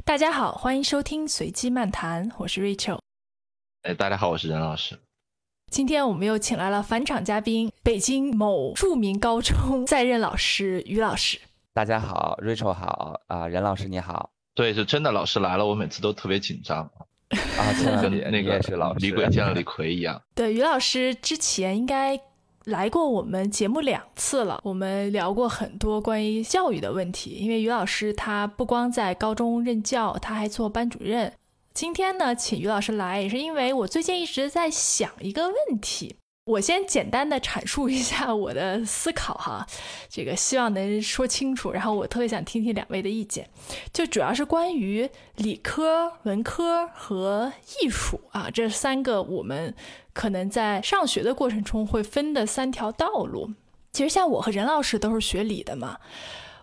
大家好，欢迎收听随机漫谈，我是 Rachel。哎，大家好，我是任老师。今天我们又请来了返场嘉宾，北京某著名高中在任老师于老师。大家好，Rachel 好啊，任老师你好。对，是真的，老师来了，我每次都特别紧张啊，跟那个是老李鬼见了李逵一样。对，于老师之前应该来过我们节目两次了，我们聊过很多关于教育的问题。因为于老师他不光在高中任教，他还做班主任。今天呢，请于老师来，也是因为我最近一直在想一个问题。我先简单的阐述一下我的思考哈，这个希望能说清楚。然后我特别想听听两位的意见，就主要是关于理科、文科和艺术啊这三个我们可能在上学的过程中会分的三条道路。其实像我和任老师都是学理的嘛，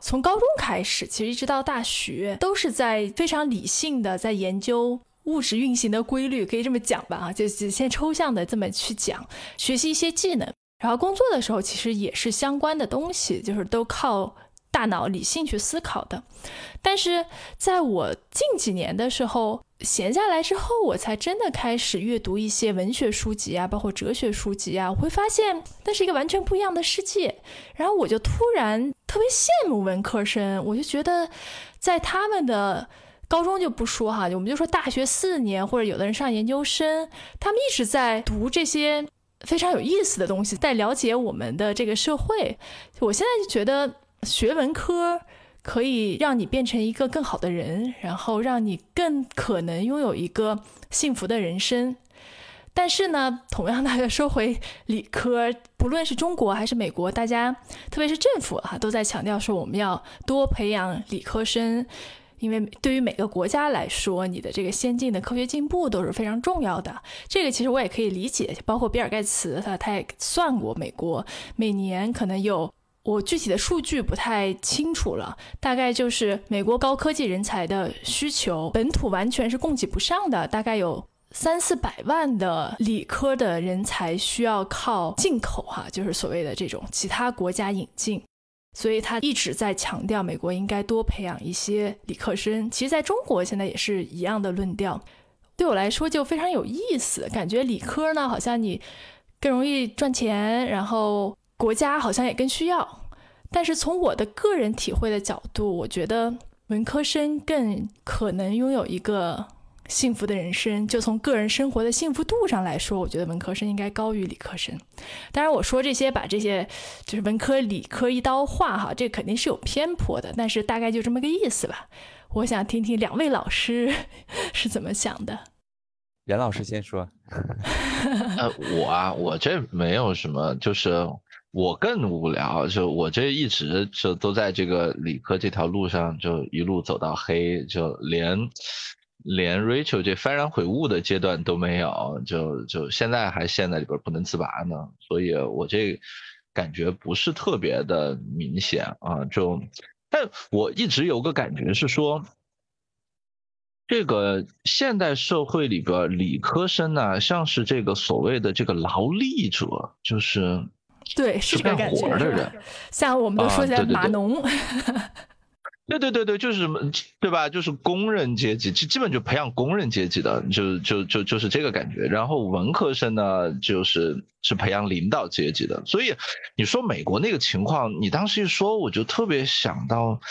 从高中开始，其实一直到大学，都是在非常理性的在研究。物质运行的规律可以这么讲吧，啊，就先抽象的这么去讲，学习一些技能，然后工作的时候其实也是相关的东西，就是都靠大脑理性去思考的。但是在我近几年的时候闲下来之后，我才真的开始阅读一些文学书籍啊，包括哲学书籍啊，我会发现那是一个完全不一样的世界。然后我就突然特别羡慕文科生，我就觉得在他们的。高中就不说哈，我们就说大学四年，或者有的人上研究生，他们一直在读这些非常有意思的东西，在了解我们的这个社会。我现在就觉得学文科可以让你变成一个更好的人，然后让你更可能拥有一个幸福的人生。但是呢，同样的说回理科，不论是中国还是美国，大家特别是政府哈，都在强调说我们要多培养理科生。因为对于每个国家来说，你的这个先进的科学进步都是非常重要的。这个其实我也可以理解，包括比尔盖茨他他也算过，美国每年可能有我具体的数据不太清楚了，大概就是美国高科技人才的需求本土完全是供给不上的，大概有三四百万的理科的人才需要靠进口哈，就是所谓的这种其他国家引进。所以他一直在强调，美国应该多培养一些理科生。其实，在中国现在也是一样的论调。对我来说就非常有意思，感觉理科呢好像你更容易赚钱，然后国家好像也更需要。但是从我的个人体会的角度，我觉得文科生更可能拥有一个。幸福的人生，就从个人生活的幸福度上来说，我觉得文科生应该高于理科生。当然，我说这些把这些就是文科理科一刀划哈，这肯定是有偏颇的，但是大概就这么个意思吧。我想听听两位老师 是怎么想的。袁老师先说。呃，我啊，我这没有什么，就是我更无聊，就我这一直就都在这个理科这条路上，就一路走到黑，就连。连 Rachel 这幡然悔悟的阶段都没有，就就现在还陷在里边不能自拔呢，所以我这感觉不是特别的明显啊。就，但我一直有个感觉是说，这个现代社会里边理科生呢，像是这个所谓的这个劳力者，就是对是干活的人，像我们都说起来码农。对对对对对对对，就是什么，对吧？就是工人阶级，基基本就培养工人阶级的，就就就就是这个感觉。然后文科生呢，就是是培养领导阶级的。所以你说美国那个情况，你当时一说，我就特别想到，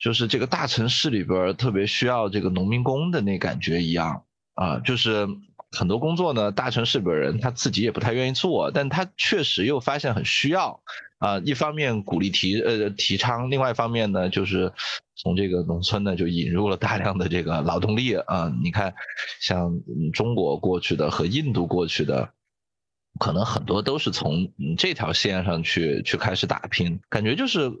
就是这个大城市里边特别需要这个农民工的那感觉一样啊，就是很多工作呢，大城市里人他自己也不太愿意做，但他确实又发现很需要。啊，一方面鼓励提呃提倡，另外一方面呢，就是从这个农村呢就引入了大量的这个劳动力啊。你看，像中国过去的和印度过去的，可能很多都是从这条线上去去开始打拼，感觉就是。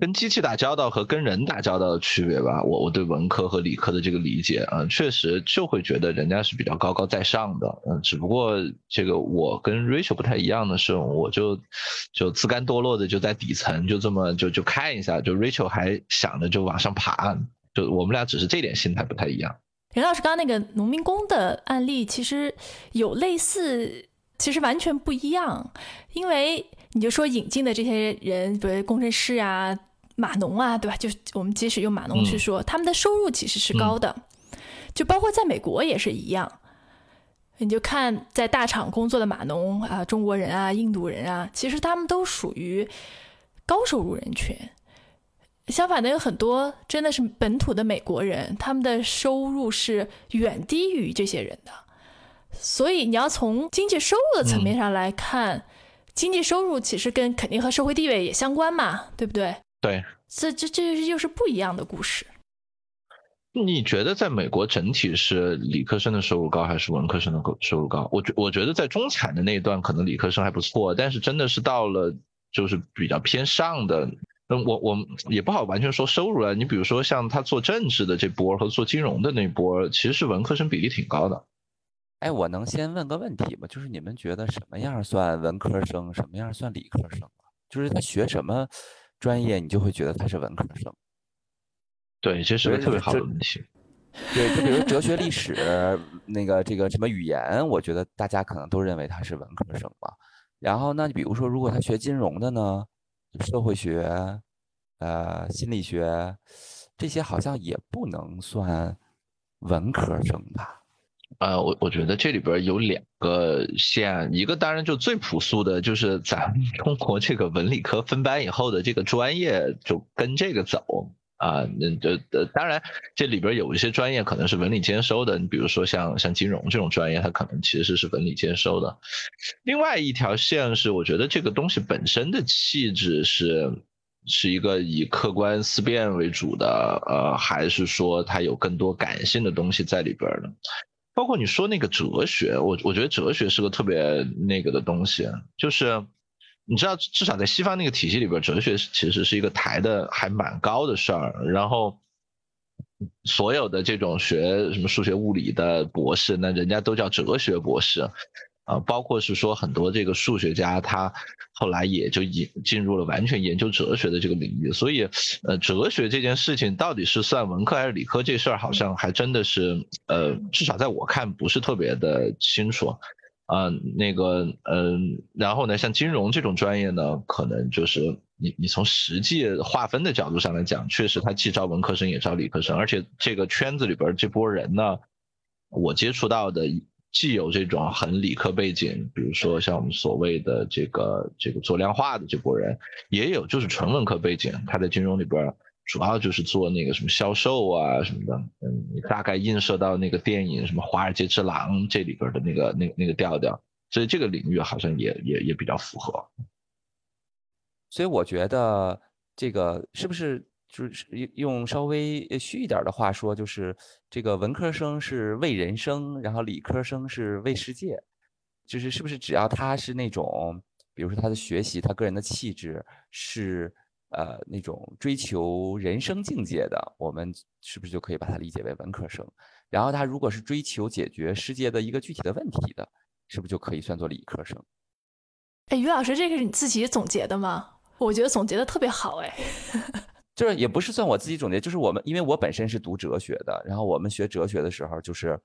跟机器打交道和跟人打交道的区别吧，我我对文科和理科的这个理解啊，确实就会觉得人家是比较高高在上的，嗯，只不过这个我跟 Rachel 不太一样的是，我就就自甘堕落的就在底层，就这么就就看一下，就 Rachel 还想着就往上爬，就我们俩只是这点心态不太一样。田老师刚刚那个农民工的案例其实有类似，其实完全不一样，因为你就说引进的这些人，比如工程师啊。码农啊，对吧？就我们即使用码农去说，他们的收入其实是高的，就包括在美国也是一样。你就看在大厂工作的码农啊，中国人啊，印度人啊，其实他们都属于高收入人群。相反的，有很多真的是本土的美国人，他们的收入是远低于这些人的。所以你要从经济收入的层面上来看，经济收入其实跟肯定和社会地位也相关嘛，对不对？对，这这这又是不一样的故事。你觉得在美国整体是理科生的收入高还是文科生的收入高？我觉我觉得在中产的那一段可能理科生还不错，但是真的是到了就是比较偏上的，嗯，我我也不好完全说收入了。你比如说像他做政治的这波和做金融的那波，其实是文科生比例挺高的。哎，我能先问个问题吗？就是你们觉得什么样算文科生，什么样算理科生就是他学什么专业，你就会觉得他是文科生。对，这是个特别好的问题。对，就比如哲学、历史，那个这个什么语言，我觉得大家可能都认为他是文科生吧。然后，那你比如说，如果他学金融的呢，社会学、呃，心理学这些，好像也不能算文科生吧？呃，我我觉得这里边有两个线，一个当然就最朴素的，就是咱们 中国这个文理科分班以后的这个专业就跟这个走啊。那这呃，当然这里边有一些专业可能是文理兼收的，你比如说像像金融这种专业，它可能其实是文理兼收的。另外一条线是，我觉得这个东西本身的气质是是一个以客观思辨为主的，呃，还是说它有更多感性的东西在里边呢？包括你说那个哲学，我我觉得哲学是个特别那个的东西，就是你知道，至少在西方那个体系里边，哲学其实是一个抬的还蛮高的事儿。然后所有的这种学什么数学、物理的博士，那人家都叫哲学博士。啊，包括是说很多这个数学家，他后来也就引进入了完全研究哲学的这个领域，所以，呃，哲学这件事情到底是算文科还是理科，这事儿好像还真的是，呃，至少在我看不是特别的清楚，啊，那个，嗯，然后呢，像金融这种专业呢，可能就是你你从实际划分的角度上来讲，确实它既招文科生也招理科生，而且这个圈子里边这波人呢，我接触到的。既有这种很理科背景，比如说像我们所谓的这个这个做量化的这波人，也有就是纯文科背景，他在金融里边主要就是做那个什么销售啊什么的，嗯，大概映射到那个电影什么《华尔街之狼》这里边的那个那那个调调，所以这个领域好像也也也比较符合。所以我觉得这个是不是？就是用稍微虚一点的话说，就是这个文科生是为人生，然后理科生是为世界。就是是不是只要他是那种，比如说他的学习，他个人的气质是呃那种追求人生境界的，我们是不是就可以把它理解为文科生？然后他如果是追求解决世界的一个具体的问题的，是不是就可以算作理科生？哎，于老师，这个是你自己总结的吗？我觉得总结的特别好，哎。就是也不是算我自己总结，就是我们，因为我本身是读哲学的，然后我们学哲学的时候，就是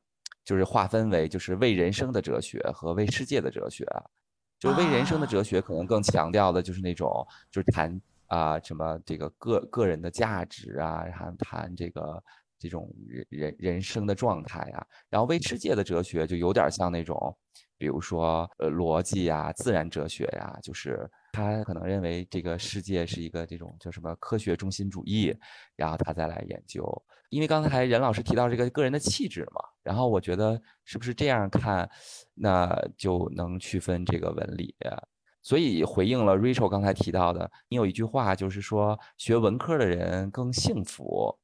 就是划分为就是为人生的哲学和为世界的哲学啊，就为人生的哲学可能更强调的就是那种就是谈啊什么这个个个人的价值啊，然后谈这个这种人人人生的状态啊，然后为世界的哲学就有点像那种，比如说呃逻辑呀、自然哲学呀，就是。他可能认为这个世界是一个这种叫什么科学中心主义，然后他再来研究。因为刚才任老师提到这个个人的气质嘛，然后我觉得是不是这样看，那就能区分这个文理。所以回应了 Rachel 刚才提到的，你有一句话就是说学文科的人更幸福。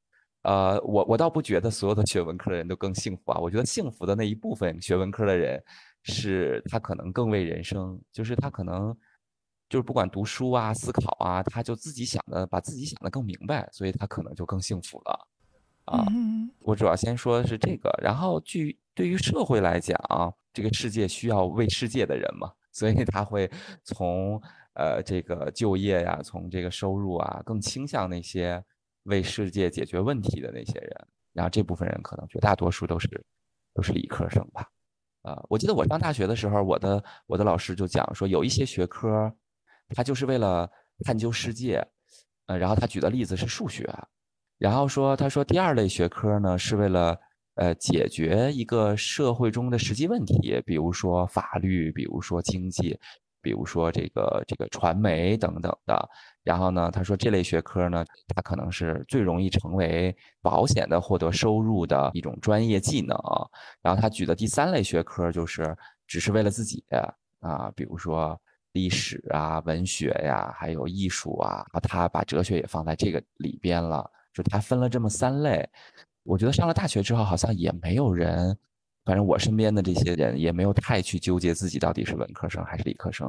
呃，我我倒不觉得所有的学文科的人都更幸福啊，我觉得幸福的那一部分学文科的人，是他可能更为人生，就是他可能。就是不管读书啊、思考啊，他就自己想的，把自己想的更明白，所以他可能就更幸福了，啊。我主要先说的是这个，然后据对于社会来讲，这个世界需要为世界的人嘛，所以他会从呃这个就业呀，从这个收入啊，更倾向那些为世界解决问题的那些人，然后这部分人可能绝大多数都是都是理科生吧，啊，我记得我上大学的时候，我的我的老师就讲说，有一些学科。他就是为了探究世界，呃，然后他举的例子是数学，然后说他说第二类学科呢是为了呃解决一个社会中的实际问题，比如说法律，比如说经济，比如说这个这个传媒等等的。然后呢，他说这类学科呢，它可能是最容易成为保险的获得收入的一种专业技能。然后他举的第三类学科就是只是为了自己啊，比如说历史啊、文学呀，还有艺术啊。他把哲学也放在这个里边了，就他分了这么三类。我觉得上了大学之后，好像也没有人，反正我身边的这些人也没有太去纠结自己到底是文科生还是理科生。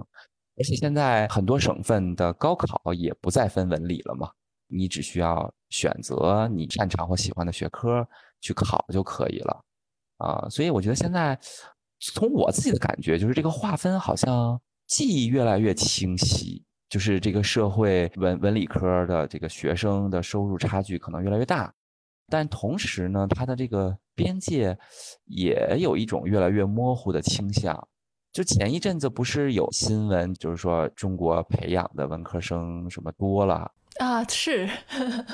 而且现在很多省份的高考也不再分文理了嘛，你只需要选择你擅长或喜欢的学科去考就可以了，啊，所以我觉得现在从我自己的感觉，就是这个划分好像记忆越来越清晰，就是这个社会文文理科的这个学生的收入差距可能越来越大，但同时呢，它的这个边界也有一种越来越模糊的倾向。就前一阵子不是有新闻，就是说中国培养的文科生什么多了啊？是，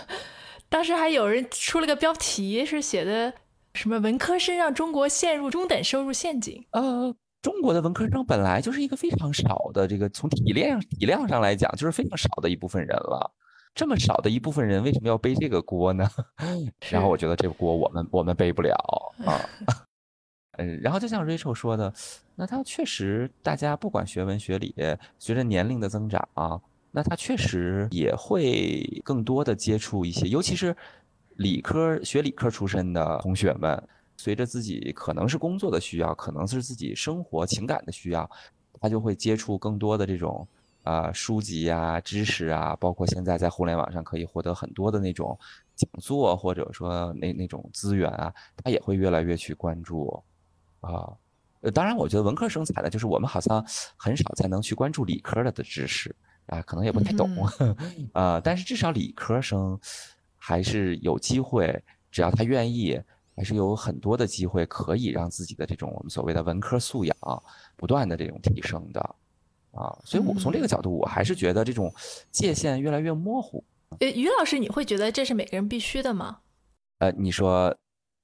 当时还有人出了个标题，是写的什么“文科生让中国陷入中等收入陷阱”。呃，中国的文科生本来就是一个非常少的，这个从体量体量上来讲，就是非常少的一部分人了。这么少的一部分人，为什么要背这个锅呢？然后我觉得这个锅我们我们背不了 啊。嗯，然后就像 Rachel 说的，那他确实，大家不管学文学理，随着年龄的增长，那他确实也会更多的接触一些，尤其是理科学理科出身的同学们，随着自己可能是工作的需要，可能是自己生活情感的需要，他就会接触更多的这种啊书籍啊、知识啊，包括现在在互联网上可以获得很多的那种讲座，或者说那那种资源啊，他也会越来越去关注。啊，呃，当然，我觉得文科生惨的就是我们好像很少再能去关注理科的的知识啊，可能也不太懂 啊。但是至少理科生还是有机会，只要他愿意，还是有很多的机会可以让自己的这种我们所谓的文科素养不断的这种提升的啊。所以我从这个角度，我还是觉得这种界限越来越模糊。呃，于老师，你会觉得这是每个人必须的吗？呃，你说。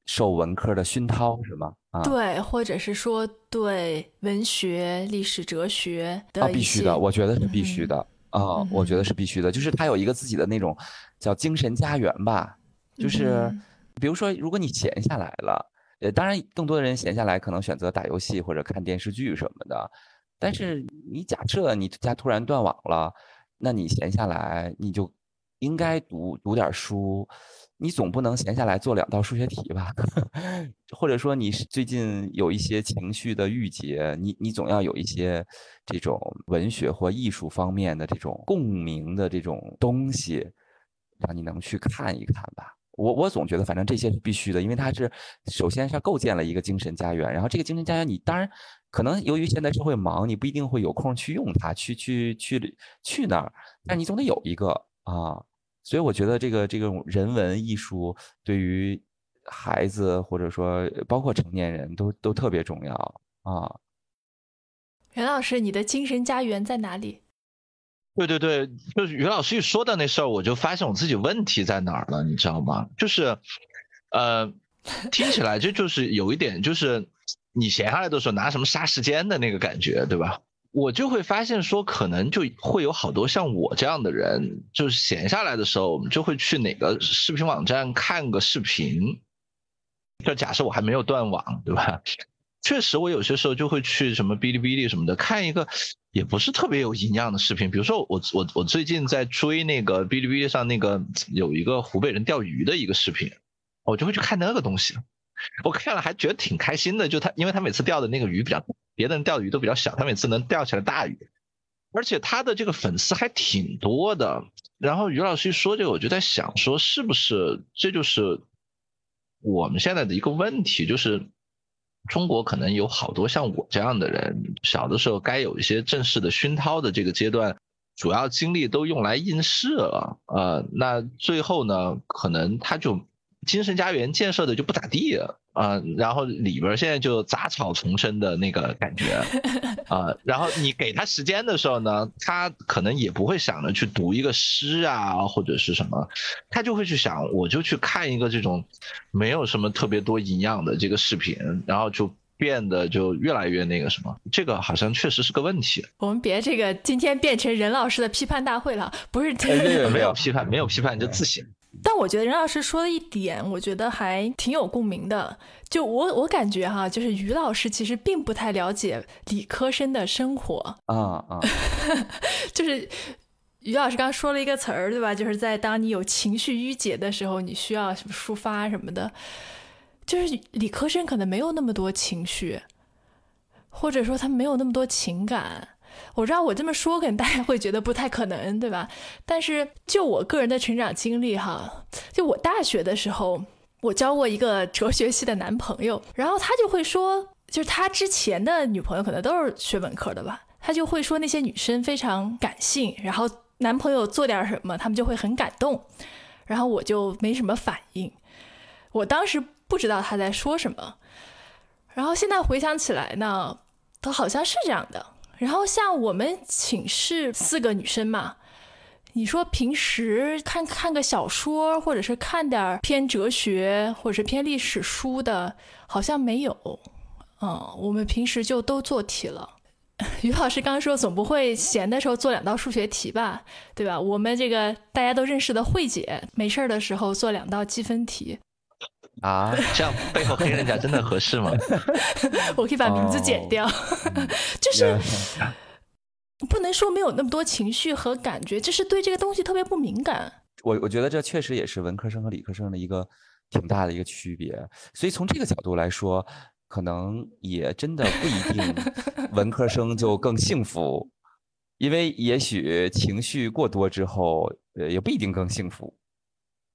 受文科的熏陶是吗？啊，对，或者是说对文学、历史、哲学的啊，必须的，我觉得是必须的啊，我觉得是必须的，就是他有一个自己的那种叫精神家园吧，就是比如说，如果你闲下来了，呃，当然更多的人闲下来可能选择打游戏或者看电视剧什么的，但是你假设你家突然断网了，那你闲下来你就应该读读点书。你总不能闲下来做两道数学题吧？或者说你最近有一些情绪的郁结，你你总要有一些这种文学或艺术方面的这种共鸣的这种东西，让你能去看一看吧。我我总觉得反正这些是必须的，因为它是首先是构建了一个精神家园，然后这个精神家园你当然可能由于现在社会忙，你不一定会有空去用它，去去去去那儿，但你总得有一个啊。所以我觉得这个这种人文艺术对于孩子或者说包括成年人都都特别重要啊。袁老师，你的精神家园在哪里？对对对，就是于老师一说到那事儿，我就发现我自己问题在哪儿了，你知道吗？就是，呃，听起来这就是有一点，就是你闲下来的时候拿什么杀时间的那个感觉，对吧？我就会发现说，可能就会有好多像我这样的人，就是闲下来的时候，我们就会去哪个视频网站看个视频。就假设我还没有断网，对吧？确实，我有些时候就会去什么哔哩哔哩什么的看一个，也不是特别有营养的视频。比如说，我我我最近在追那个哔哩哔哩上那个有一个湖北人钓鱼的一个视频，我就会去看那个东西。我看了还觉得挺开心的，就他，因为他每次钓的那个鱼比较，别的人钓的鱼都比较小，他每次能钓起来大鱼，而且他的这个粉丝还挺多的。然后于老师一说这个，我就在想说，是不是这就是我们现在的一个问题，就是中国可能有好多像我这样的人，小的时候该有一些正式的熏陶的这个阶段，主要精力都用来应试了，呃，那最后呢，可能他就。精神家园建设的就不咋地啊，然后里边现在就杂草丛生的那个感觉 啊，然后你给他时间的时候呢，他可能也不会想着去读一个诗啊或者是什么，他就会去想，我就去看一个这种没有什么特别多营养的这个视频，然后就。变得就越来越那个什么，这个好像确实是个问题。我们别这个今天变成任老师的批判大会了，不是？没有批判，没有批判，就自省。但我觉得任老师说的一点，我觉得还挺有共鸣的。就我我感觉哈，就是于老师其实并不太了解理科生的生活啊啊，就是于老师刚刚说了一个词儿，对吧？就是在当你有情绪郁结的时候，你需要什么抒发什么的。就是理科生可能没有那么多情绪，或者说他没有那么多情感。我知道我这么说，可能大家会觉得不太可能，对吧？但是就我个人的成长经历哈，就我大学的时候，我交过一个哲学系的男朋友，然后他就会说，就是他之前的女朋友可能都是学文科的吧，他就会说那些女生非常感性，然后男朋友做点什么，他们就会很感动，然后我就没什么反应。我当时。不知道他在说什么，然后现在回想起来呢，都好像是这样的。然后像我们寝室四个女生嘛，你说平时看看个小说，或者是看点偏哲学或者是偏历史书的，好像没有。嗯，我们平时就都做题了。于老师刚说，总不会闲的时候做两道数学题吧？对吧？我们这个大家都认识的慧姐，没事儿的时候做两道积分题。啊，这样背后黑人家真的合适吗？我可以把名字剪掉，就是不能说没有那么多情绪和感觉，就是对这个东西特别不敏感。我我觉得这确实也是文科生和理科生的一个挺大的一个区别。所以从这个角度来说，可能也真的不一定 文科生就更幸福，因为也许情绪过多之后，呃，也不一定更幸福，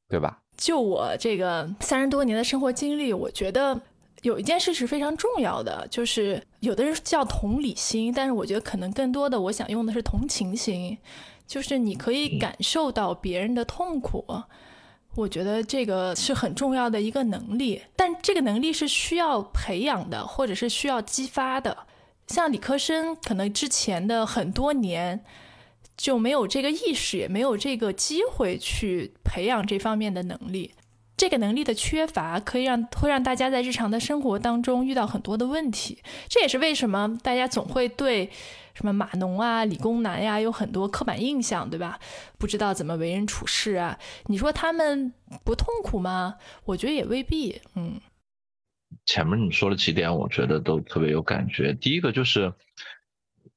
对吧？就我这个三十多年的生活经历，我觉得有一件事是非常重要的，就是有的人叫同理心，但是我觉得可能更多的，我想用的是同情心，就是你可以感受到别人的痛苦，我觉得这个是很重要的一个能力，但这个能力是需要培养的，或者是需要激发的。像理科生，可能之前的很多年。就没有这个意识，也没有这个机会去培养这方面的能力。这个能力的缺乏，可以让会让大家在日常的生活当中遇到很多的问题。这也是为什么大家总会对什么码农啊、理工男呀有很多刻板印象，对吧？不知道怎么为人处事啊。你说他们不痛苦吗？我觉得也未必。嗯，前面你说了几点，我觉得都特别有感觉。第一个就是。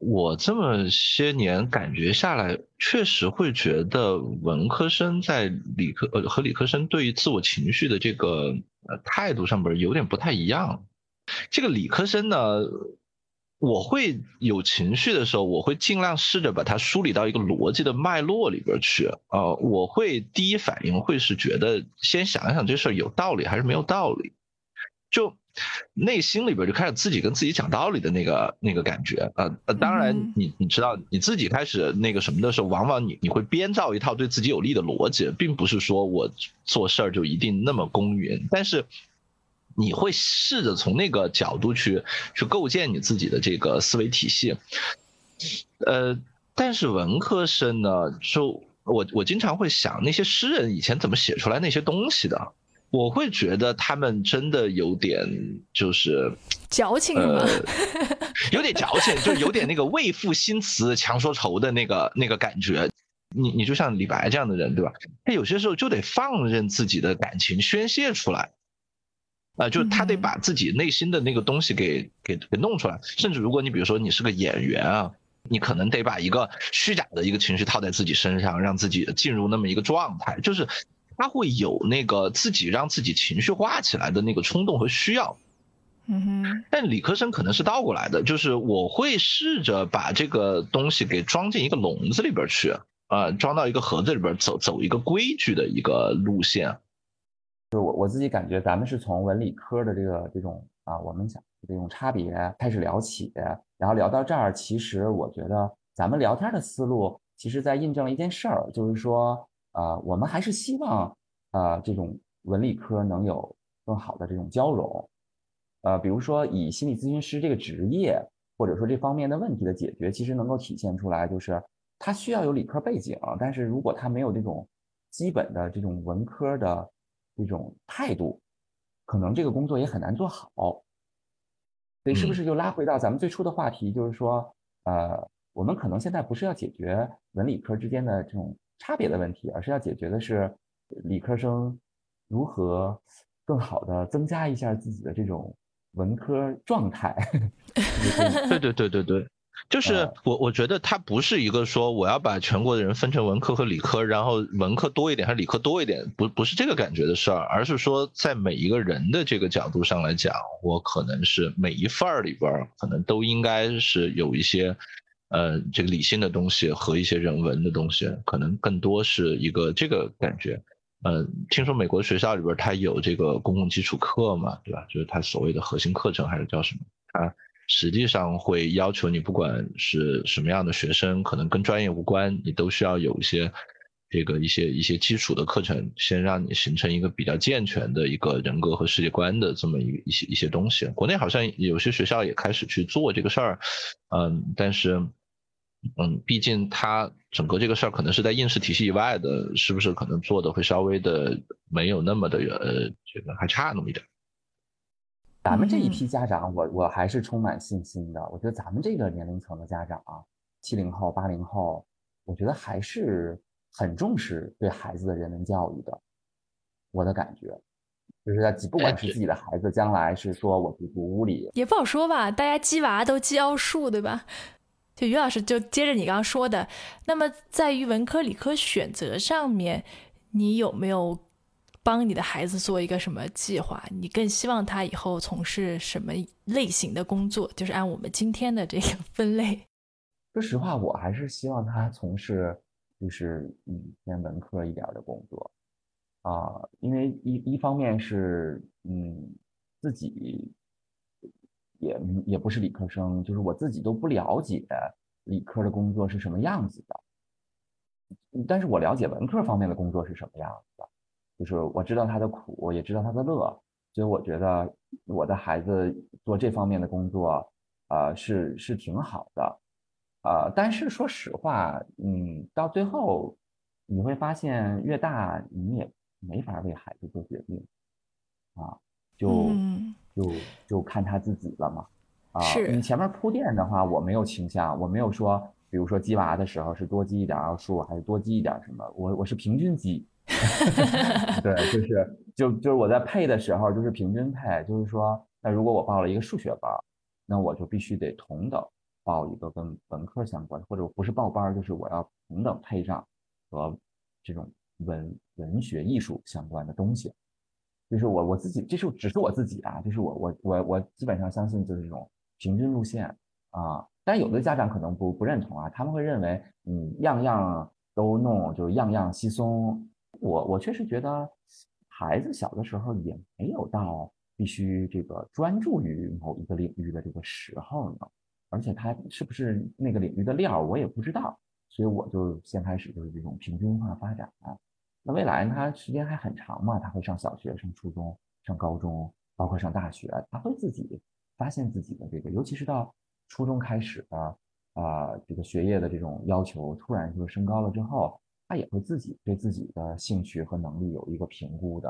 我这么些年感觉下来，确实会觉得文科生在理科呃和理科生对于自我情绪的这个呃态度上边有点不太一样。这个理科生呢，我会有情绪的时候，我会尽量试着把它梳理到一个逻辑的脉络里边去啊。我会第一反应会是觉得先想一想这事儿有道理还是没有道理，就。内心里边就开始自己跟自己讲道理的那个那个感觉，啊呃，当然你你知道你自己开始那个什么的时候，往往你你会编造一套对自己有利的逻辑，并不是说我做事儿就一定那么公允，但是你会试着从那个角度去去构建你自己的这个思维体系，呃，但是文科生呢，就我我经常会想那些诗人以前怎么写出来那些东西的。我会觉得他们真的有点就是矫情吗？有点矫情，就有点那个为赋新词强说愁的那个那个感觉。你你就像李白这样的人，对吧？他有些时候就得放任自己的感情宣泄出来，啊，就他得把自己内心的那个东西给给给弄出来。甚至如果你比如说你是个演员啊，你可能得把一个虚假的一个情绪套在自己身上，让自己进入那么一个状态，就是。他会有那个自己让自己情绪化起来的那个冲动和需要，嗯哼。但理科生可能是倒过来的，就是我会试着把这个东西给装进一个笼子里边去，啊，装到一个盒子里边，走走一个规矩的一个路线。就是我我自己感觉，咱们是从文理科的这个这种啊，我们讲这种差别开始聊起，然后聊到这儿，其实我觉得咱们聊天的思路，其实在印证了一件事儿，就是说。啊，我们还是希望，啊，这种文理科能有更好的这种交融。呃，比如说以心理咨询师这个职业，或者说这方面的问题的解决，其实能够体现出来，就是他需要有理科背景，但是如果他没有这种基本的这种文科的这种态度，可能这个工作也很难做好。所以是不是就拉回到咱们最初的话题，就是说，呃，我们可能现在不是要解决文理科之间的这种差别的问题，而是要解决的是理科生如何更好的增加一下自己的这种文科状态。对对对对对。就是我，我觉得它不是一个说我要把全国的人分成文科和理科，然后文科多一点还是理科多一点，不不是这个感觉的事儿，而是说在每一个人的这个角度上来讲，我可能是每一份儿里边可能都应该是有一些，呃，这个理性的东西和一些人文的东西，可能更多是一个这个感觉。嗯，听说美国学校里边它有这个公共基础课嘛，对吧？就是它所谓的核心课程还是叫什么？它。实际上会要求你，不管是什么样的学生，可能跟专业无关，你都需要有一些这个一些一些基础的课程，先让你形成一个比较健全的一个人格和世界观的这么一一些一些东西。国内好像有些学校也开始去做这个事儿，嗯，但是嗯，毕竟它整个这个事儿可能是在应试体系以外的，是不是可能做的会稍微的没有那么的呃，这个还差那么一点。咱们这一批家长，我我还是充满信心的。我觉得咱们这个年龄层的家长啊，七零后、八零后，我觉得还是很重视对孩子的人文教育的。我的感觉，就是在不管是自己的孩子将来是说我去读物理，也不好说吧。大家鸡娃都鸡奥数，对吧？于老师就接着你刚刚说的，那么在于文科理科选择上面，你有没有？帮你的孩子做一个什么计划？你更希望他以后从事什么类型的工作？就是按我们今天的这个分类。说实话，我还是希望他从事就是嗯偏文科一点的工作啊，因为一一方面是嗯自己也也不是理科生，就是我自己都不了解理科的工作是什么样子的，但是我了解文科方面的工作是什么样子的。就是我知道他的苦，我也知道他的乐，所以我觉得我的孩子做这方面的工作，呃，是是挺好的，呃，但是说实话，嗯，到最后你会发现，越大你也没法为孩子做决定，啊，就就就看他自己了嘛，啊，你前面铺垫的话，我没有倾向，我没有说，比如说鸡娃的时候是多鸡一点奥数还是多鸡一点什么，我我是平均积。对，就是就就是我在配的时候就是平均配，就是说，那如果我报了一个数学班，那我就必须得同等报一个跟文科相关，或者不是报班，就是我要同等配上和这种文文学艺术相关的东西。就是我我自己，这是只是我自己啊，就是我我我我基本上相信就是这种平均路线啊。但有的家长可能不不认同啊，他们会认为嗯样样都弄，就是样样稀松。我我确实觉得，孩子小的时候也没有到必须这个专注于某一个领域的这个时候呢，而且他是不是那个领域的料我也不知道，所以我就先开始就是这种平均化发展。那未来他时间还很长嘛，他会上小学、上初中、上高中，包括上大学，他会自己发现自己的这个，尤其是到初中开始的啊，这个学业的这种要求突然就升高了之后。他也会自己对自己的兴趣和能力有一个评估的，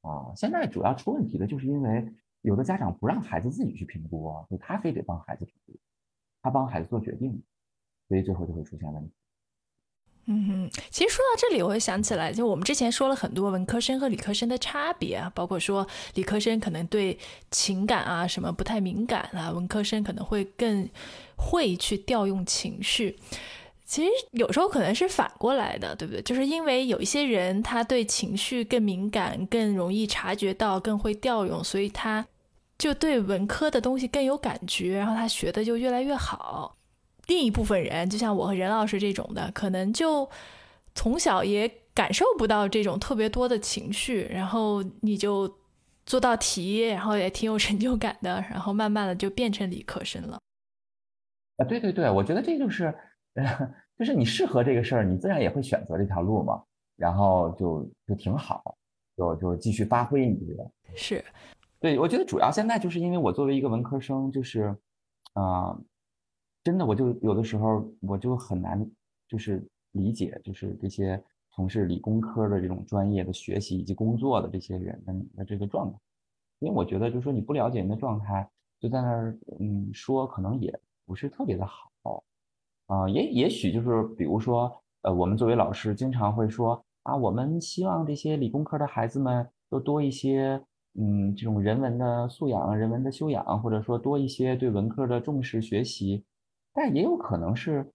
啊，现在主要出问题的就是因为有的家长不让孩子自己去评估啊，就他非得帮孩子评估，他帮孩子做决定，所以最后就会出现问题。嗯哼，其实说到这里，我会想起来，就我们之前说了很多文科生和理科生的差别啊，包括说理科生可能对情感啊什么不太敏感啊，文科生可能会更会去调用情绪。其实有时候可能是反过来的，对不对？就是因为有一些人他对情绪更敏感，更容易察觉到，更会调用，所以他就对文科的东西更有感觉，然后他学的就越来越好。另一部分人，就像我和任老师这种的，可能就从小也感受不到这种特别多的情绪，然后你就做到题，然后也挺有成就感的，然后慢慢的就变成理科生了。啊，对对对，我觉得这就是。就是你适合这个事儿，你自然也会选择这条路嘛，然后就就挺好。就就继续发挥你这个。是，对，我觉得主要现在就是因为我作为一个文科生，就是，啊、真的我就有的时候我就很难就是理解，就是这些从事理工科的这种专业的学习以及工作的这些人的的这个状态，因为我觉得就是说你不了解人的状态，就在那儿嗯说，可能也不是特别的好。啊、也也许就是比如说，呃，我们作为老师经常会说啊，我们希望这些理工科的孩子们都多一些，嗯，这种人文的素养、人文的修养，或者说多一些对文科的重视学习。但也有可能是，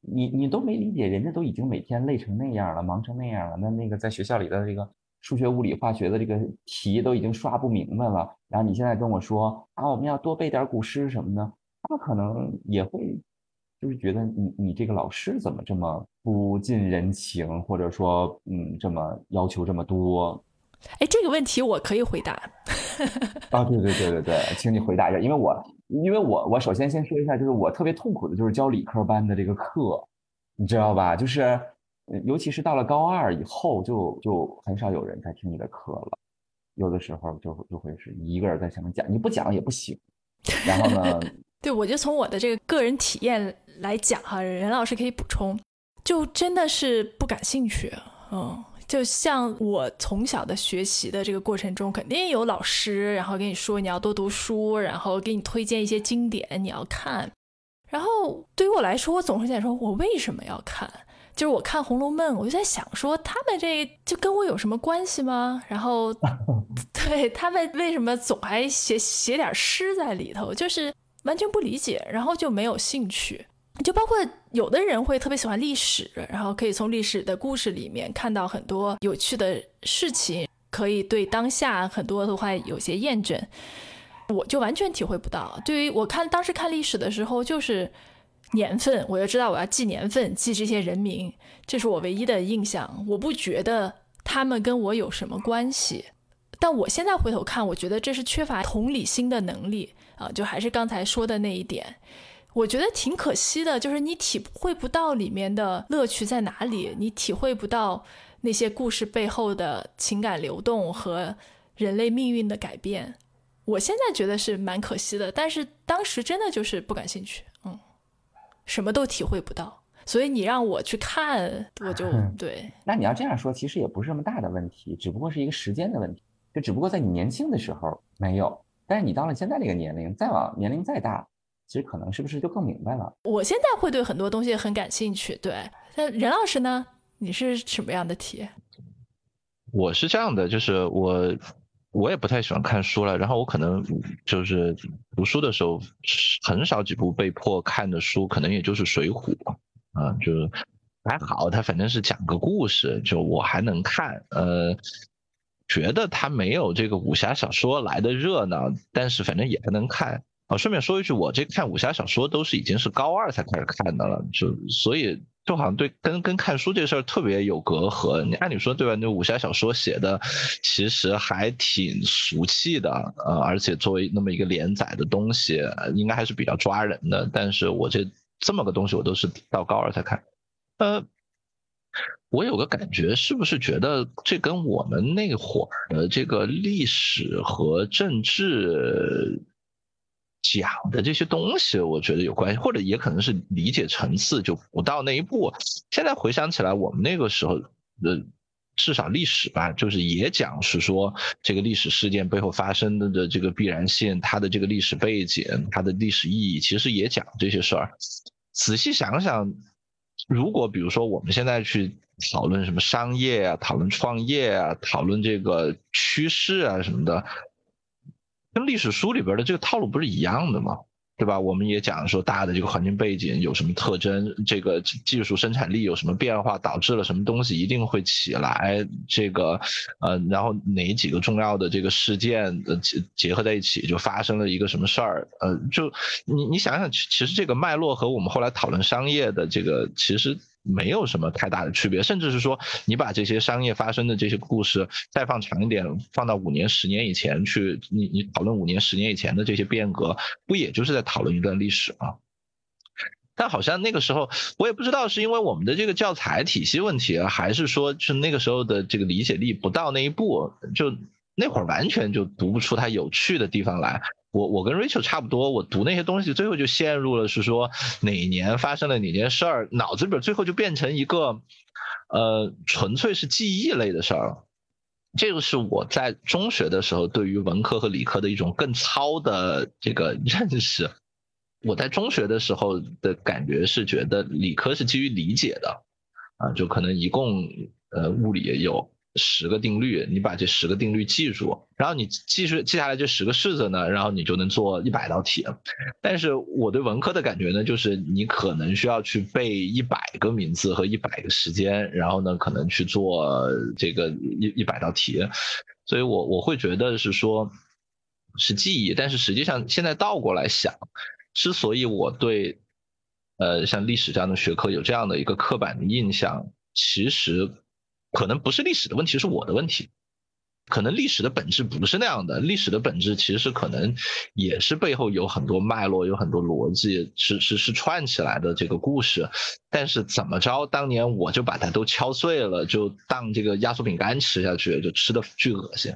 你你都没理解，人家都已经每天累成那样了，忙成那样了，那那个在学校里的这个数学、物理、化学的这个题都已经刷不明白了，然后你现在跟我说啊，我们要多背点古诗什么的，他们可能也会。就是觉得你你这个老师怎么这么不近人情，或者说嗯这么要求这么多哎，这个问题我可以回答。啊？对对对对对，请你回答一下，因为我因为我我首先先说一下，就是我特别痛苦的就是教理科班的这个课，你知道吧？就是尤其是到了高二以后，就就很少有人在听你的课了，有的时候就就会是一个人在前面讲，你不讲也不行。然后呢，对，我就从我的这个个人体验来讲哈，任老师可以补充，就真的是不感兴趣，嗯，就像我从小的学习的这个过程中，肯定有老师，然后跟你说你要多读书，然后给你推荐一些经典你要看，然后对于我来说，我总是在说，我为什么要看？就是我看《红楼梦》，我就在想说，他们这就跟我有什么关系吗？然后，对他们为什么总还写写点诗在里头？就是完全不理解，然后就没有兴趣。就包括有的人会特别喜欢历史，然后可以从历史的故事里面看到很多有趣的事情，可以对当下很多的话有些验证。我就完全体会不到。对于我看当时看历史的时候，就是年份，我就知道我要记年份，记这些人名，这是我唯一的印象。我不觉得他们跟我有什么关系。但我现在回头看，我觉得这是缺乏同理心的能力啊，就还是刚才说的那一点，我觉得挺可惜的，就是你体会不到里面的乐趣在哪里，你体会不到那些故事背后的情感流动和人类命运的改变。我现在觉得是蛮可惜的，但是当时真的就是不感兴趣，嗯，什么都体会不到，所以你让我去看，我就对。那你要这样说，其实也不是什么大的问题，只不过是一个时间的问题。就只不过在你年轻的时候没有，但是你到了现在这个年龄，再往年龄再大，其实可能是不是就更明白了？我现在会对很多东西很感兴趣，对。那任老师呢？你是什么样的体验？我是这样的，就是我我也不太喜欢看书了，然后我可能就是读书的时候很少几部被迫看的书，可能也就是《水浒》啊，就还好，它反正是讲个故事，就我还能看，呃。觉得它没有这个武侠小说来的热闹，但是反正也还能看啊。顺便说一句，我这看武侠小说都是已经是高二才开始看的了，就所以就好像对跟跟看书这事儿特别有隔阂。你按理说对吧？那武侠小说写的其实还挺俗气的，呃，而且作为那么一个连载的东西，应该还是比较抓人的。但是我这这么个东西，我都是到高二才看，呃。我有个感觉，是不是觉得这跟我们那会儿的这个历史和政治讲的这些东西，我觉得有关系，或者也可能是理解层次就不到那一步。现在回想起来，我们那个时候的至少历史吧，就是也讲是说这个历史事件背后发生的的这个必然性，它的这个历史背景，它的历史意义，其实也讲这些事儿。仔细想想，如果比如说我们现在去。讨论什么商业啊，讨论创业啊，讨论这个趋势啊什么的，跟历史书里边的这个套路不是一样的吗？对吧？我们也讲说大的这个环境背景有什么特征，这个技术生产力有什么变化，导致了什么东西一定会起来，这个呃，然后哪几个重要的这个事件呃结结合在一起，就发生了一个什么事儿？呃，就你你想想，其实这个脉络和我们后来讨论商业的这个其实。没有什么太大的区别，甚至是说，你把这些商业发生的这些故事再放长一点，放到五年、十年以前去，你你讨论五年、十年以前的这些变革，不也就是在讨论一段历史吗？但好像那个时候我也不知道是因为我们的这个教材体系问题，还是说是那个时候的这个理解力不到那一步，就那会儿完全就读不出它有趣的地方来。我我跟 Rachel 差不多，我读那些东西，最后就陷入了是说哪年发生了哪件事儿，脑子里边最后就变成一个，呃，纯粹是记忆类的事儿。这个是我在中学的时候对于文科和理科的一种更糙的这个认识。我在中学的时候的感觉是觉得理科是基于理解的，啊，就可能一共呃物理也有。十个定律，你把这十个定律记住，然后你记住记下来这十个式子呢，然后你就能做一百道题。但是我对文科的感觉呢，就是你可能需要去背一百个名字和一百个时间，然后呢可能去做这个一一百道题。所以我我会觉得是说，是记忆，但是实际上现在倒过来想，之所以我对呃像历史这样的学科有这样的一个刻板的印象，其实。可能不是历史的问题，是我的问题。可能历史的本质不是那样的，历史的本质其实可能也是背后有很多脉络，有很多逻辑，是是是串起来的这个故事。但是怎么着，当年我就把它都敲碎了，就当这个压缩饼干吃下去，就吃的巨恶心。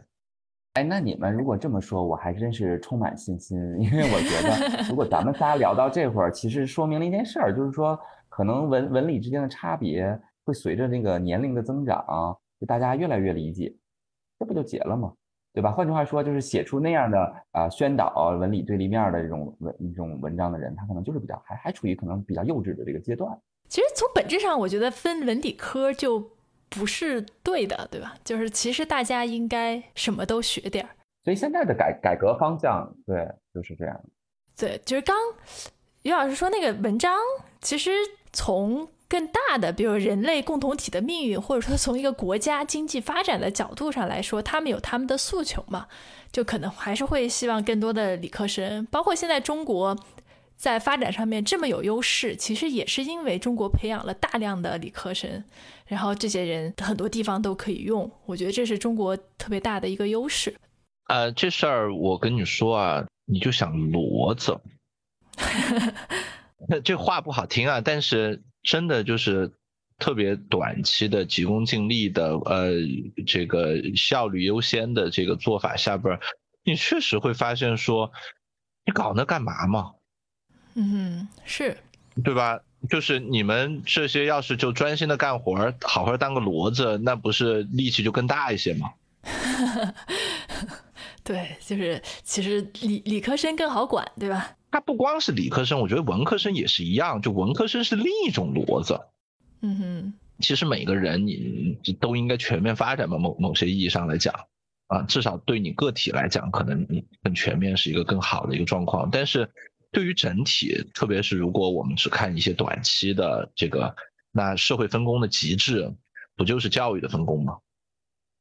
哎，那你们如果这么说，我还真是充满信心，因为我觉得，如果咱们仨聊到这会儿，其实说明了一件事儿，就是说，可能文文理之间的差别。会随着那个年龄的增长，就大家越来越理解，这不就结了吗？对吧？换句话说，就是写出那样的啊宣导文理对立面的这种文这种文章的人，他可能就是比较还还处于可能比较幼稚的这个阶段。其实从本质上，我觉得分文理科就不是对的，对吧？就是其实大家应该什么都学点儿。所以现在的改改革方向，对，就是这样。对，就是刚于老师说那个文章，其实从。更大的，比如人类共同体的命运，或者说从一个国家经济发展的角度上来说，他们有他们的诉求嘛？就可能还是会希望更多的理科生，包括现在中国在发展上面这么有优势，其实也是因为中国培养了大量的理科生，然后这些人很多地方都可以用。我觉得这是中国特别大的一个优势。呃，这事儿我跟你说啊，你就想骡子，这话不好听啊，但是。真的就是特别短期的急功近利的，呃，这个效率优先的这个做法下边，你确实会发现说，你搞那干嘛嘛？嗯，是，对吧？就是你们这些要是就专心的干活，好好当个骡子，那不是力气就更大一些吗？对，就是其实理理科生更好管，对吧？他不光是理科生，我觉得文科生也是一样。就文科生是另一种骡子。嗯哼，其实每个人你都应该全面发展嘛。某某些意义上来讲，啊，至少对你个体来讲，可能你更全面是一个更好的一个状况。但是对于整体，特别是如果我们只看一些短期的这个，那社会分工的极致，不就是教育的分工吗？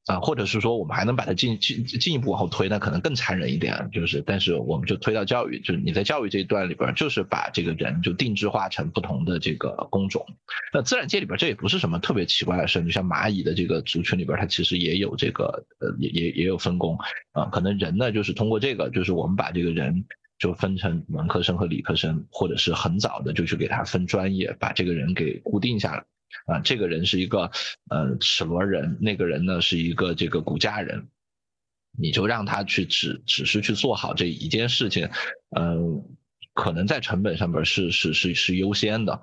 啊，或者是说，我们还能把它进进进一步往后推，那可能更残忍一点，就是，但是我们就推到教育，就是你在教育这一段里边，就是把这个人就定制化成不同的这个工种。那自然界里边这也不是什么特别奇怪的事，就像蚂蚁的这个族群里边，它其实也有这个呃，也也也有分工啊。可能人呢，就是通过这个，就是我们把这个人就分成文科生和理科生，或者是很早的就去给他分专业，把这个人给固定下来。啊，这个人是一个呃齿轮人，那个人呢是一个这个骨架人，你就让他去只只是去做好这一件事情，嗯，可能在成本上面是是是是优先的，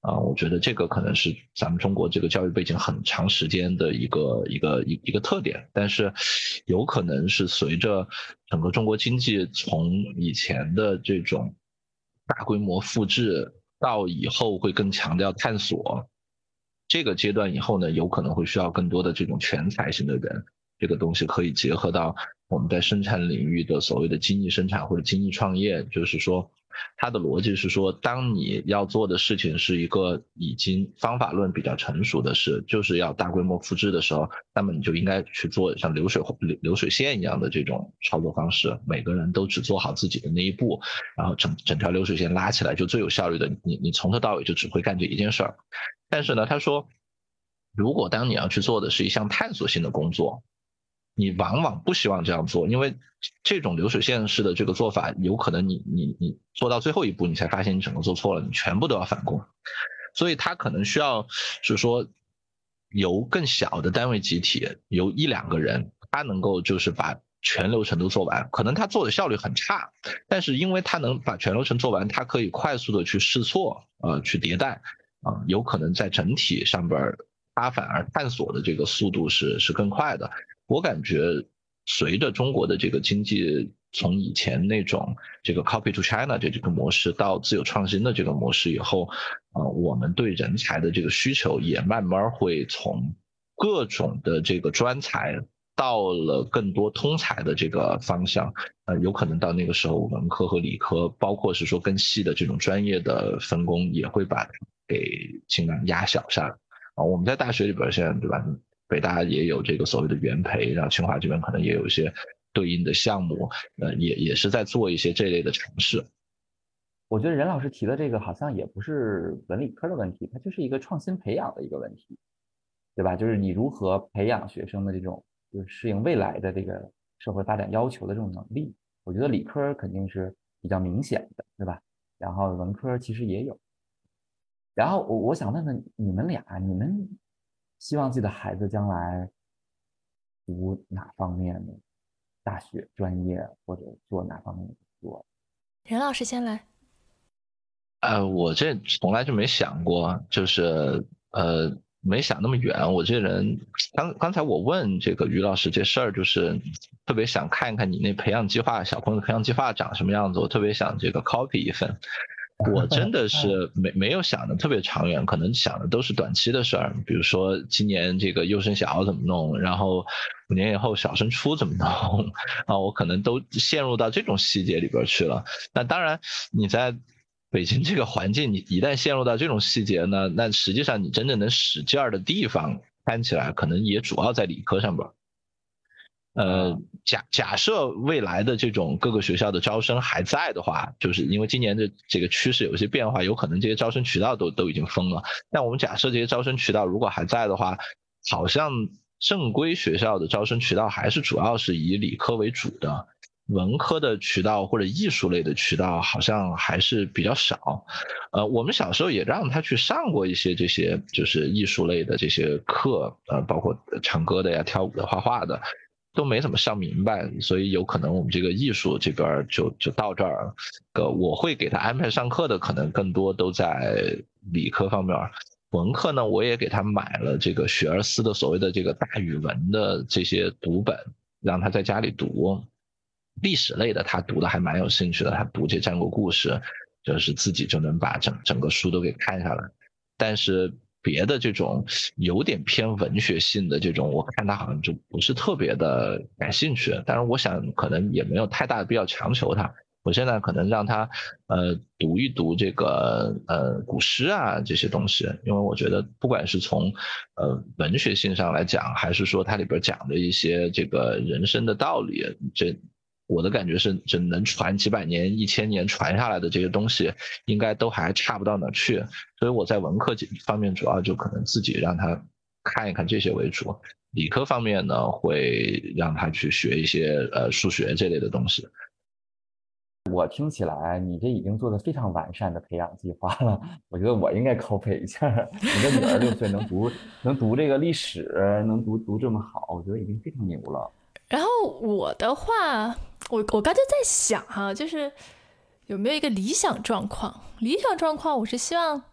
啊，我觉得这个可能是咱们中国这个教育背景很长时间的一个一个一一个特点，但是有可能是随着整个中国经济从以前的这种大规模复制到以后会更强调探索。这个阶段以后呢，有可能会需要更多的这种全才型的人，这个东西可以结合到我们在生产领域的所谓的精益生产或者精益创业，就是说，它的逻辑是说，当你要做的事情是一个已经方法论比较成熟的事，就是要大规模复制的时候，那么你就应该去做像流水流流水线一样的这种操作方式，每个人都只做好自己的那一步，然后整整条流水线拉起来就最有效率的，你你从头到尾就只会干这一件事儿。但是呢，他说，如果当你要去做的是一项探索性的工作，你往往不希望这样做，因为这种流水线式的这个做法，有可能你你你做到最后一步，你才发现你整个做错了，你全部都要返工，所以他可能需要是说由更小的单位集体，由一两个人，他能够就是把全流程都做完，可能他做的效率很差，但是因为他能把全流程做完，他可以快速的去试错，呃，去迭代，啊，有可能在整体上边他反而探索的这个速度是是更快的。我感觉，随着中国的这个经济从以前那种这个 copy to China 的这个模式到自由创新的这个模式以后，呃，我们对人才的这个需求也慢慢会从各种的这个专才到了更多通才的这个方向。呃，有可能到那个时候，文科和理科，包括是说更细的这种专业的分工，也会把给尽量压小下来。啊，我们在大学里边现在对吧？北大也有这个所谓的原培，然后清华这边可能也有一些对应的项目，呃，也也是在做一些这类的尝试。我觉得任老师提的这个好像也不是文理科的问题，它就是一个创新培养的一个问题，对吧？就是你如何培养学生的这种就是适应未来的这个社会发展要求的这种能力。我觉得理科肯定是比较明显的，对吧？然后文科其实也有。然后我我想问问你们俩，你们。希望自己的孩子将来读哪方面的大学专业，或者做哪方面的工作？任老师先来。呃，我这从来就没想过，就是呃，没想那么远。我这人刚刚才我问这个于老师这事儿，就是特别想看一看你那培养计划，小朋友的培养计划长什么样子。我特别想这个 copy 一份。我真的 是没没有想的特别长远，可能想的都是短期的事儿，比如说今年这个幼升小怎么弄，然后五年以后小升初怎么弄啊，我可能都陷入到这种细节里边去了。那当然，你在北京这个环境，你一旦陷入到这种细节呢，那实际上你真正能使劲儿的地方，看起来可能也主要在理科上边。呃，假假设未来的这种各个学校的招生还在的话，就是因为今年的这个趋势有些变化，有可能这些招生渠道都都已经封了。但我们假设这些招生渠道如果还在的话，好像正规学校的招生渠道还是主要是以理科为主的，文科的渠道或者艺术类的渠道好像还是比较少。呃，我们小时候也让他去上过一些这些就是艺术类的这些课，呃，包括唱歌的呀、跳舞的、画画的。都没怎么上明白，所以有可能我们这个艺术这边就就到这儿。呃，我会给他安排上课的，可能更多都在理科方面。文科呢，我也给他买了这个学而思的所谓的这个大语文的这些读本，让他在家里读。历史类的他读的还蛮有兴趣的，他读这战国故事，就是自己就能把整整个书都给看下来。但是。别的这种有点偏文学性的这种，我看他好像就不是特别的感兴趣。但是，我想可能也没有太大的必要强求他。我现在可能让他呃读一读这个呃古诗啊这些东西，因为我觉得不管是从呃文学性上来讲，还是说它里边讲的一些这个人生的道理，这。我的感觉是，这能传几百年、一千年传下来的这些东西，应该都还差不到哪去。所以我在文科方面主要就可能自己让他看一看这些为主，理科方面呢会让他去学一些呃数学这类的东西。我听起来你这已经做的非常完善的培养计划了，我觉得我应该 copy 一下。你的女儿六岁能读能读这个历史，能读读这么好，我觉得已经非常牛了。然后我的话。我我刚才在想哈，就是有没有一个理想状况？理想状况，我是希望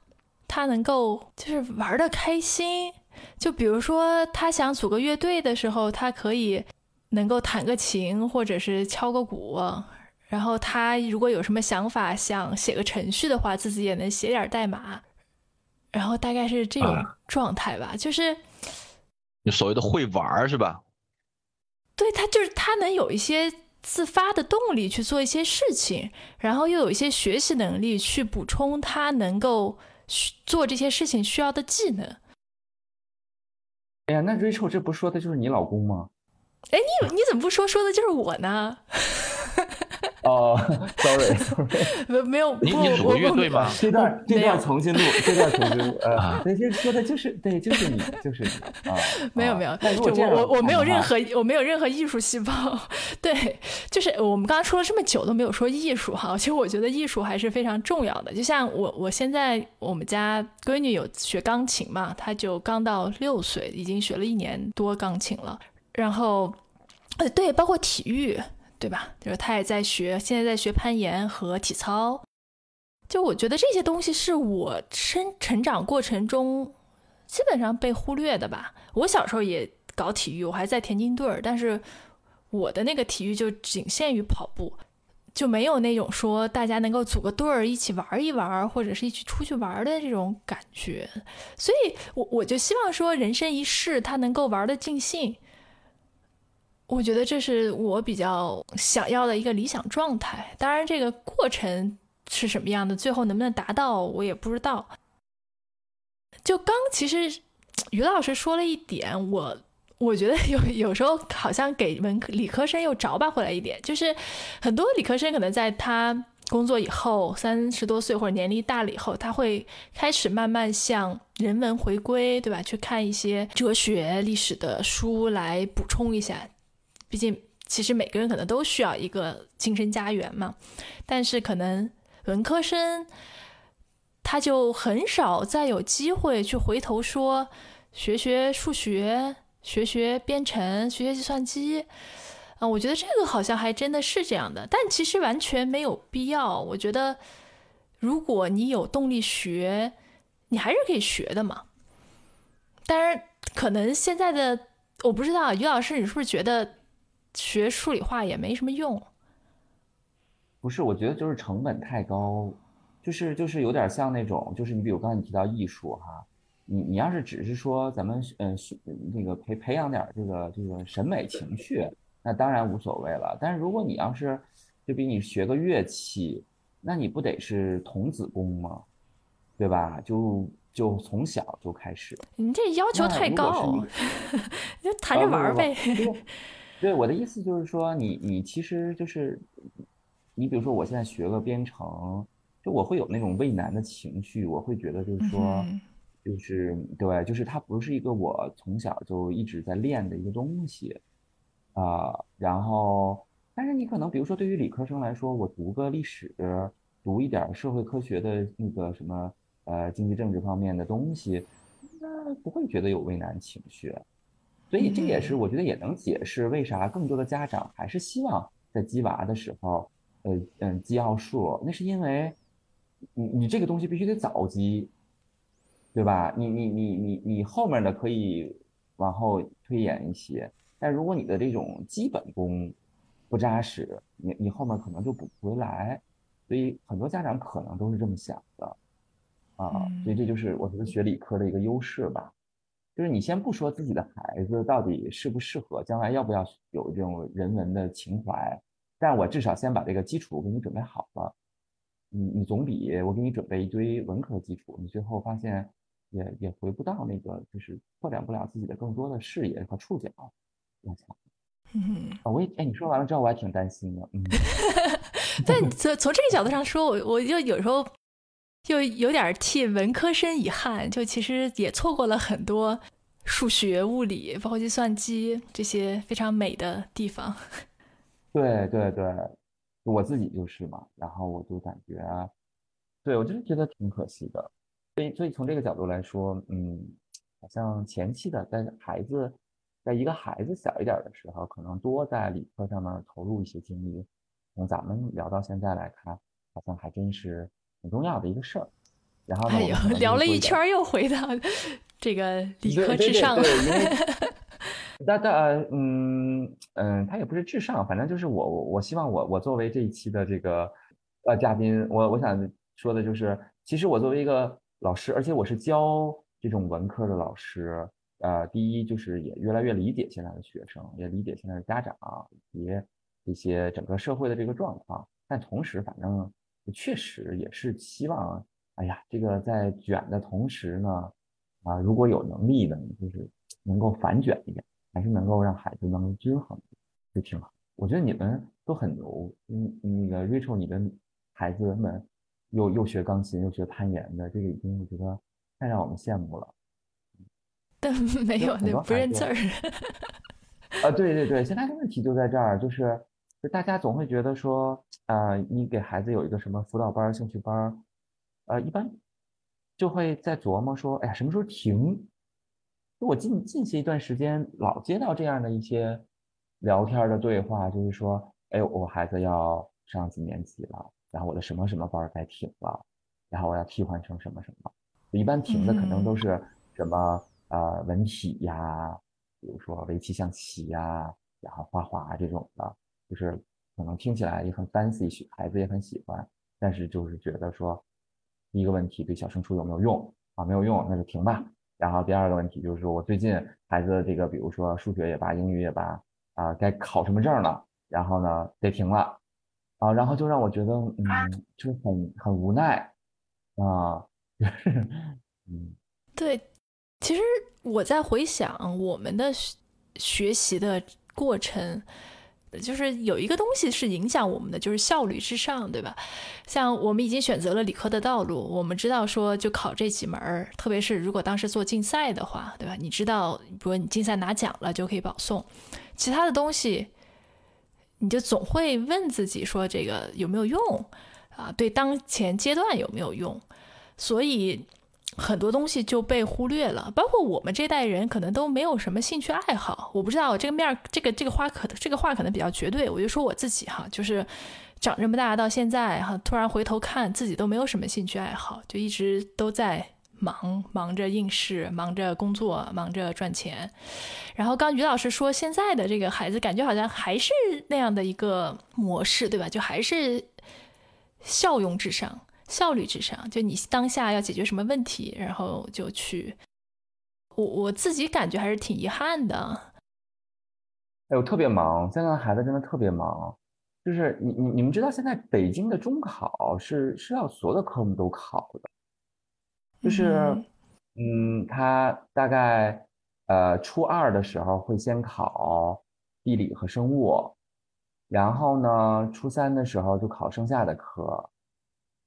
他能够就是玩的开心。就比如说，他想组个乐队的时候，他可以能够弹个琴或者是敲个鼓。然后他如果有什么想法，想写个程序的话，自己也能写点代码。然后大概是这种状态吧，就是你所谓的会玩是吧？对他就是他能有一些。自发的动力去做一些事情，然后又有一些学习能力去补充他能够做这些事情需要的技能。哎呀，那 Rachel 这不说的就是你老公吗？哎，你你怎么不说说的就是我呢？哦，sorry，sorry，没没有，你你组过乐队吗？这段这段重新录，这段重新录。呃，对，这说的就是对，就是你，就是你啊。没有没有，就我我我没有任何我没有任何艺术细胞。对，就是我们刚刚说了这么久都没有说艺术哈，其实我觉得艺术还是非常重要的。就像我我现在我们家闺女有学钢琴嘛，她就刚到六岁，已经学了一年多钢琴了。然后，呃，对，包括体育。对吧？就是他也在学，现在在学攀岩和体操。就我觉得这些东西是我生成长过程中基本上被忽略的吧。我小时候也搞体育，我还在田径队儿，但是我的那个体育就仅限于跑步，就没有那种说大家能够组个队儿一起玩一玩，或者是一起出去玩的这种感觉。所以，我我就希望说，人生一世，他能够玩的尽兴。我觉得这是我比较想要的一个理想状态。当然，这个过程是什么样的，最后能不能达到，我也不知道。就刚其实于老师说了一点，我我觉得有有时候好像给文科理科生又着吧回来一点，就是很多理科生可能在他工作以后，三十多岁或者年龄大了以后，他会开始慢慢向人文回归，对吧？去看一些哲学、历史的书来补充一下。毕竟，其实每个人可能都需要一个精神家园嘛。但是，可能文科生他就很少再有机会去回头说学学数学、学学编程、学学计算机。啊，我觉得这个好像还真的是这样的。但其实完全没有必要。我觉得，如果你有动力学，你还是可以学的嘛。当然，可能现在的我不知道，于老师，你是不是觉得？学数理化也没什么用，不是？我觉得就是成本太高，就是就是有点像那种，就是你比如刚才你提到艺术哈，你你要是只是说咱们嗯那个培培养点这个这个审美情趣，那当然无所谓了。但是如果你要是就比你学个乐器，那你不得是童子功吗？对吧？就就从小就开始，你这要求太高，你就谈着玩呗。对我的意思就是说，你你其实就是，你比如说我现在学个编程，就我会有那种畏难的情绪，我会觉得就是说，就是对，就是它不是一个我从小就一直在练的一个东西，啊，然后，但是你可能比如说对于理科生来说，我读个历史，读一点社会科学的那个什么呃经济政治方面的东西，那不会觉得有畏难情绪。所以这也是我觉得也能解释为啥更多的家长还是希望在鸡娃的时候，呃嗯鸡奥数，那是因为你你这个东西必须得早鸡，对吧？你你你你你后面的可以往后推演一些，但如果你的这种基本功不扎实，你你后面可能就补不回来。所以很多家长可能都是这么想的，啊，所以这就是我觉得学理科的一个优势吧。就是你先不说自己的孩子到底适不适合，将来要不要有这种人文的情怀，但我至少先把这个基础给你准备好了。你你总比我给你准备一堆文科基础，你最后发现也也回不到那个，就是拓展不了自己的更多的视野和触角要强。嗯，我也哎，你说完了之后我还挺担心的。嗯，但从从这个角度上说，我我就有时候。就有点替文科生遗憾，就其实也错过了很多数学、物理，包括计算机这些非常美的地方。对对对，我自己就是嘛，然后我就感觉，对我就是觉得挺可惜的。所以，所以从这个角度来说，嗯，好像前期的在孩子，在一个孩子小一点的时候，可能多在理科上面投入一些精力。从咱们聊到现在来看，好像还真是。很重要的一个事儿，然后呢，聊了一圈又回到这个理科至上了。但但嗯嗯，他也不是至上，反正就是我我我希望我我作为这一期的这个呃嘉宾，我我想说的就是，其实我作为一个老师，而且我是教这种文科的老师，呃，第一就是也越来越理解现在的学生，也理解现在的家长以及一些整个社会的这个状况，但同时反正。确实也是希望，哎呀，这个在卷的同时呢，啊，如果有能力的，就是能够反卷一点，还是能够让孩子能均衡，就挺好。我觉得你们都很牛，嗯，那个 Rachel，你的孩子们又又学钢琴又学攀岩的，这个已经我觉得太让我们羡慕了。但没有，那不认字儿。啊，对对对，现在的问题就在这儿，就是就大家总会觉得说，啊，你给孩子有一个什么辅导班、兴趣班，呃，一般就会在琢磨说，哎呀，什么时候停？就我近近些一段时间老接到这样的一些聊天的对话，就是说，哎，我孩子要上几年级了，然后我的什么什么班该停了，然后我要替换成什么什么，一般停的可能都是什么呃文体呀。比如说围棋、象棋呀，然后画画这种的，就是可能听起来也很 fancy，孩子也很喜欢，但是就是觉得说，第一个问题对小升初有没有用啊？没有用，那就停吧。然后第二个问题就是说我最近孩子这个，比如说数学也罢，英语也罢，啊，该考什么证了？然后呢，得停了，啊，然后就让我觉得，嗯，就很很无奈，啊，嗯，对。其实我在回想我们的学习的过程，就是有一个东西是影响我们的，就是效率至上，对吧？像我们已经选择了理科的道路，我们知道说就考这几门儿，特别是如果当时做竞赛的话，对吧？你知道，比如你竞赛拿奖了就可以保送，其他的东西你就总会问自己说这个有没有用啊？对当前阶段有没有用？所以。很多东西就被忽略了，包括我们这代人可能都没有什么兴趣爱好。我不知道这个面儿，这个这个话可这个话可能比较绝对。我就说我自己哈，就是长这么大到现在哈，突然回头看自己都没有什么兴趣爱好，就一直都在忙忙着应试，忙着工作，忙着赚钱。然后刚于老师说，现在的这个孩子感觉好像还是那样的一个模式，对吧？就还是效用至上。效率至上，就你当下要解决什么问题，然后就去。我我自己感觉还是挺遗憾的。哎，我特别忙，现在的孩子真的特别忙。就是你你你们知道，现在北京的中考是是要所有的科目都考的。就是嗯，他大概呃初二的时候会先考地理和生物，然后呢初三的时候就考剩下的科。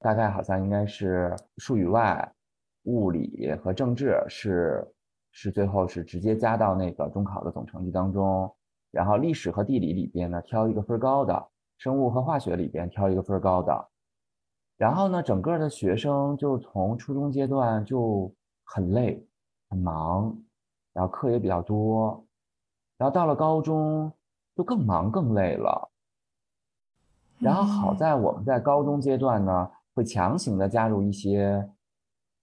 大概好像应该是数语外、物理和政治是是最后是直接加到那个中考的总成绩当中，然后历史和地理里边呢挑一个分高的，生物和化学里边挑一个分高的，然后呢整个的学生就从初中阶段就很累、很忙，然后课也比较多，然后到了高中就更忙更累了，然后好在我们在高中阶段呢。会强行的加入一些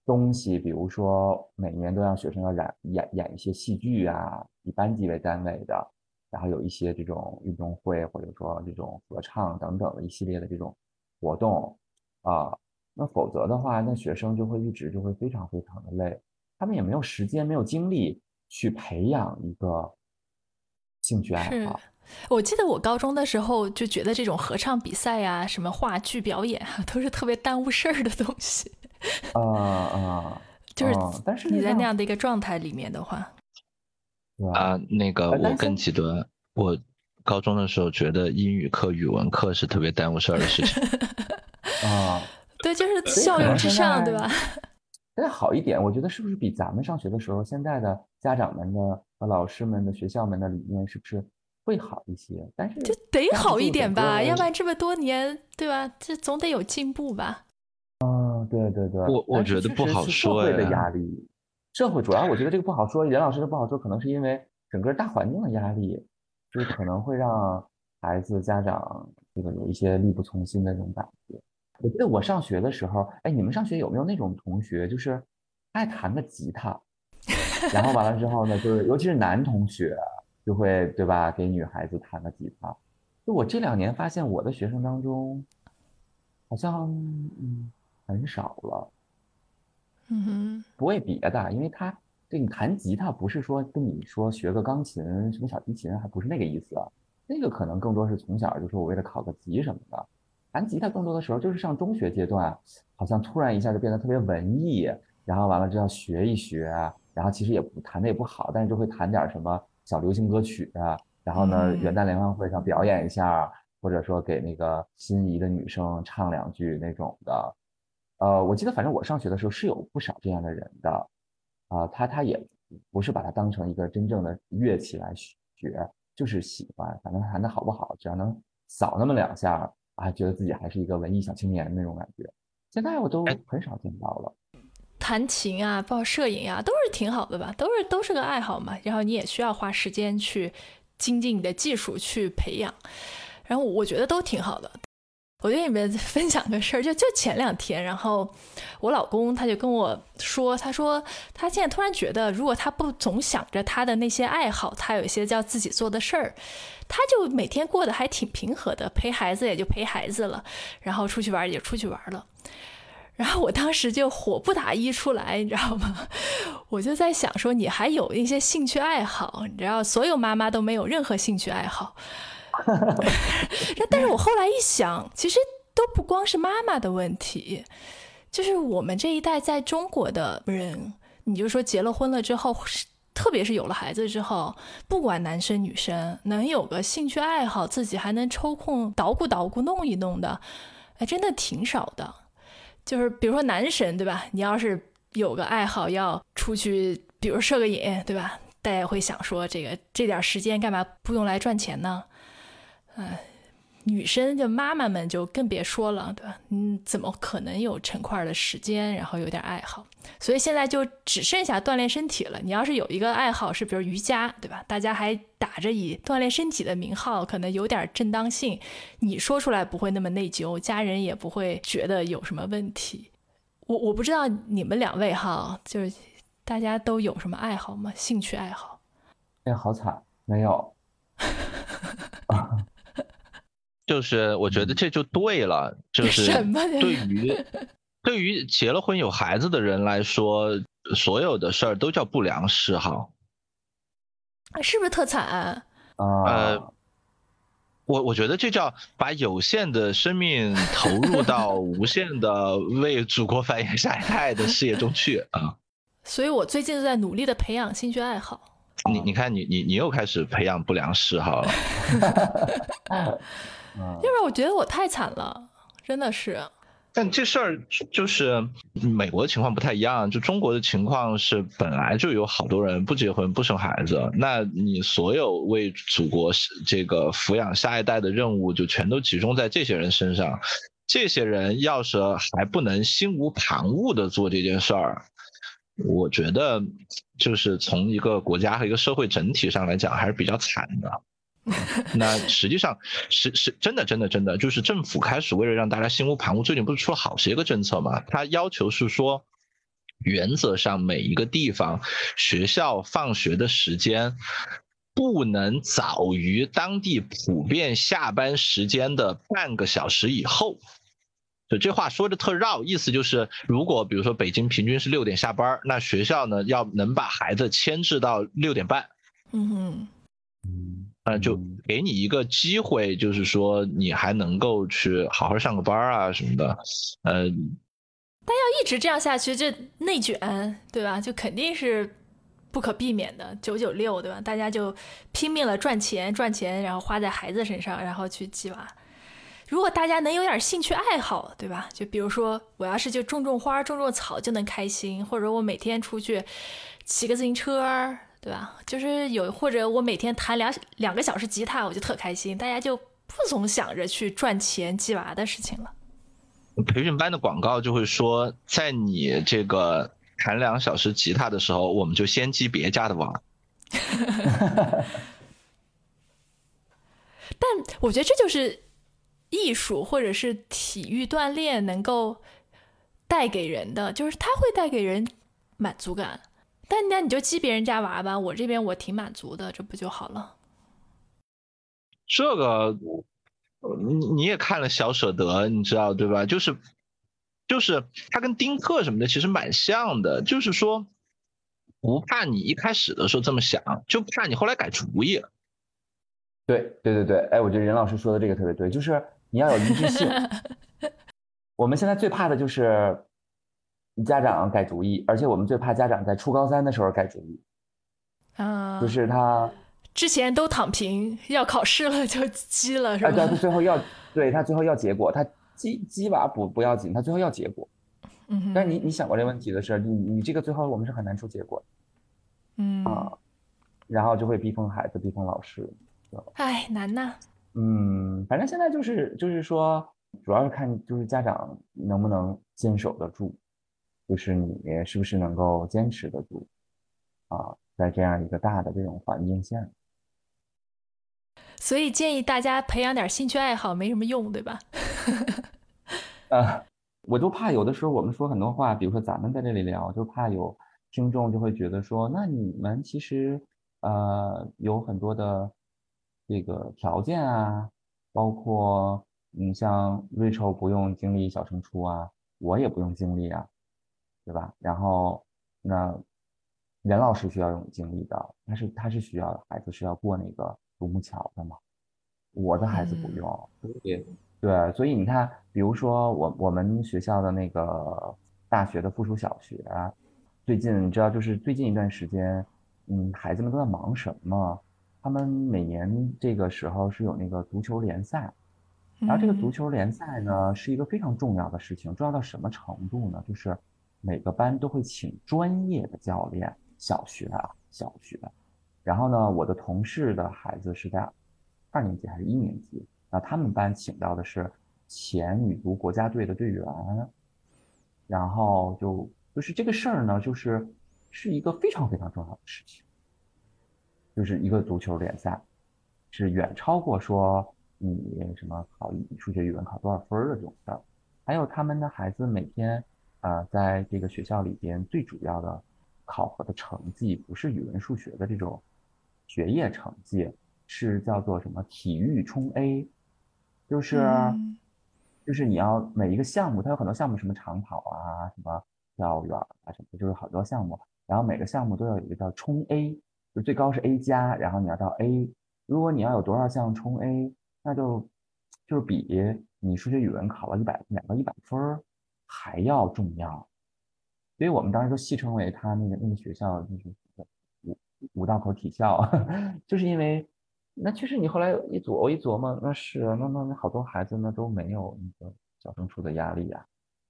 东西，比如说每年都让学生要演演演一些戏剧啊，以班级为单位的，然后有一些这种运动会或者说这种合唱等等的一系列的这种活动啊，那否则的话，那学生就会一直就会非常非常的累，他们也没有时间没有精力去培养一个兴趣爱好。我记得我高中的时候就觉得这种合唱比赛呀、什么话剧表演啊，都是特别耽误事儿的东西。啊啊，就是，但是你在那样的一个状态里面的话，啊，那个我更极端，我高中的时候觉得英语课、语文课是特别耽误事儿的事情。啊，对，就是效用至上，对吧？现在好一点，我觉得是不是比咱们上学的时候，现在的家长们的和老师们的学校们的理念是不是？会好一些，但是就得好一点吧，要不然这么多年，对吧？这总得有进步吧？嗯，对对对，我我觉得不好说社会的压力，社会主要我觉得这个不好说。严老师的不好说，可能是因为整个大环境的压力，就是可能会让孩子家长这个有一些力不从心的这种感觉。我记得我上学的时候，哎，你们上学有没有那种同学，就是爱弹个吉他，然后完了之后呢，就是尤其是男同学。就会对吧？给女孩子弹个吉他。就我这两年发现，我的学生当中，好像嗯很少了。嗯哼。不为别的，因为他对你弹吉他，不是说跟你说学个钢琴、什么小提琴，还不是那个意思。那个可能更多是从小就说我为了考个级什么的。弹吉他更多的时候就是上中学阶段，好像突然一下就变得特别文艺，然后完了就要学一学，然后其实也不弹的也不好，但是就会弹点什么。小流行歌曲啊，然后呢，嗯元旦联欢会上表演一下，或者说给那个心仪的女生唱两句那种的。呃，我记得反正我上学的时候是有不少这样的人的，啊、他他也不是把它当成一个真正的乐器来学，就是喜欢，反正弹的好不好，只要能扫那么两下，啊，觉得自己还是一个文艺小青年那种感觉。现在我都哎很少见到了。弹琴啊，包括摄影啊，都是挺好的吧？都是都是个爱好嘛。然后你也需要花时间去精进你的技术去培养，然后我觉得都挺好的。我跟你们分享个事儿，就就前两天，然后我老公他就跟我说，他说他现在突然觉得，如果他不总想着他的那些爱好，他有一些叫自己做的事儿，他就每天过得还挺平和的，陪孩子也就陪孩子了，然后出去玩也就出去玩了。然后我当时就火不打一处来，你知道吗？我就在想说，你还有一些兴趣爱好，你知道，所有妈妈都没有任何兴趣爱好。但是我后来一想，其实都不光是妈妈的问题，就是我们这一代在中国的人，你就说结了婚了之后，特别是有了孩子之后，不管男生女生，能有个兴趣爱好，自己还能抽空捣鼓捣鼓、弄一弄的，哎，真的挺少的。就是比如说男神，对吧？你要是有个爱好要出去，比如摄个影，对吧？大家会想说，这个这点时间干嘛不用来赚钱呢？哎，女生就妈妈们就更别说了，对吧？嗯，怎么可能有成块的时间，然后有点爱好？所以现在就只剩下锻炼身体了。你要是有一个爱好是比如瑜伽，对吧？大家还打着以锻炼身体的名号，可能有点正当性，你说出来不会那么内疚，家人也不会觉得有什么问题。我我不知道你们两位哈，就是大家都有什么爱好吗？兴趣爱好？哎，好惨，没有。就是我觉得这就对了，就 是对于 对于结了婚有孩子的人来说，所有的事儿都叫不良嗜好。是不是特惨？啊、呃我我觉得这叫把有限的生命投入到 无限的为祖国繁衍下一代的事业中去啊！所以我最近就在努力的培养兴趣爱好。你你看你你你又开始培养不良嗜好了。嗯要不然我觉得我太惨了，真的是。但这事儿就是美国的情况不太一样，就中国的情况是本来就有好多人不结婚不生孩子，那你所有为祖国这个抚养下一代的任务就全都集中在这些人身上，这些人要是还不能心无旁骛的做这件事儿，我觉得就是从一个国家和一个社会整体上来讲还是比较惨的。那实际上是是真的真的真的，就是政府开始为了让大家心无旁骛，最近不是出了好些个政策嘛？它要求是说，原则上每一个地方学校放学的时间不能早于当地普遍下班时间的半个小时以后。就这话说的特绕，意思就是，如果比如说北京平均是六点下班，那学校呢要能把孩子牵制到六点半。嗯哼，嗯呃，就嗯给你一个机会，就是说你还能够去好好上个班啊什么的，呃，但要一直这样下去，这内卷，对吧？就肯定是不可避免的。九九六，对吧？大家就拼命了赚钱，赚钱，然后花在孩子身上，然后去鸡娃。如果大家能有点兴趣爱好，对吧？就比如说，我要是就种种花、种种草就能开心，或者我每天出去骑个自行车，对吧？就是有，或者我每天弹两两个小时吉他，我就特开心。大家就不总想着去赚钱、鸡娃的事情了。培训班的广告就会说，在你这个弹两小时吉他的时候，我们就先击别家的娃。但我觉得这就是艺术或者是体育锻炼能够带给人的，就是它会带给人满足感。但那你就激别人家娃吧，我这边我挺满足的，这不就好了？这个，呃你你也看了《小舍得》，你知道对吧？就是，就是他跟丁克什么的其实蛮像的，就是说，不怕你一开始的时候这么想，就怕你后来改主意。对对对对，哎，我觉得任老师说的这个特别对，就是你要有一致性。我们现在最怕的就是家长改主意，而且我们最怕家长在初高三的时候改主意，啊，就是他之前都躺平，要考试了就鸡了，是吧？对，他最后要对他最后要结果，他鸡鸡娃不不要紧，他最后要结果。嗯，但是你你想过这个问题的是，你你这个最后我们是很难出结果，嗯啊，然后就会逼疯孩子，逼疯老师。哎，难呐。嗯，反正现在就是就是说，主要是看就是家长能不能坚守得住，就是你是不是能够坚持得住，啊，在这样一个大的这种环境下。所以建议大家培养点兴趣爱好没什么用，对吧？啊，我就怕有的时候我们说很多话，比如说咱们在这里聊，就怕有听众就会觉得说，那你们其实呃有很多的这个条件啊，包括你像 Rachel 不用经历小升初啊，我也不用经历啊，对吧？然后那任老师需要用经历的，他是他是需要孩子是要过那个独木桥的嘛，我的孩子不用，对对，所以你看，比如说我我们学校的那个大学的附属小学，最近你知道，就是最近一段时间，嗯，孩子们都在忙什么？他们每年这个时候是有那个足球联赛，然后这个足球联赛呢是一个非常重要的事情，重要到什么程度呢？就是每个班都会请专业的教练，小学啊，小学。然后呢，我的同事的孩子是在二年级还是一年级？那他们班请到的是前女足国家队的队员，然后就就是这个事儿呢，就是是一个非常非常重要的事情，就是一个足球联赛，是远超过说你什么考数学、语文考多少分的这种事儿。还有他们的孩子每天啊，在这个学校里边最主要的考核的成绩，不是语文、数学的这种学业成绩，是叫做什么体育冲 A。就是，嗯就是你要每一个项目，它有很多项目，什么长跑啊，什么跳远啊，什么，就是好多项目。然后每个项目都要有一个叫冲 A，就最高是 A 加，然后你要到 A。如果你要有多少项冲 A，那就就是比你数学、语文考了一百两个一百分儿还要重要。所以我们当时就戏称为他那个那个学校就是五五道口体校，就是因为。那确实，你后来一琢一琢磨，那是那那那好多孩子呢都没有那个小升初的压力呀。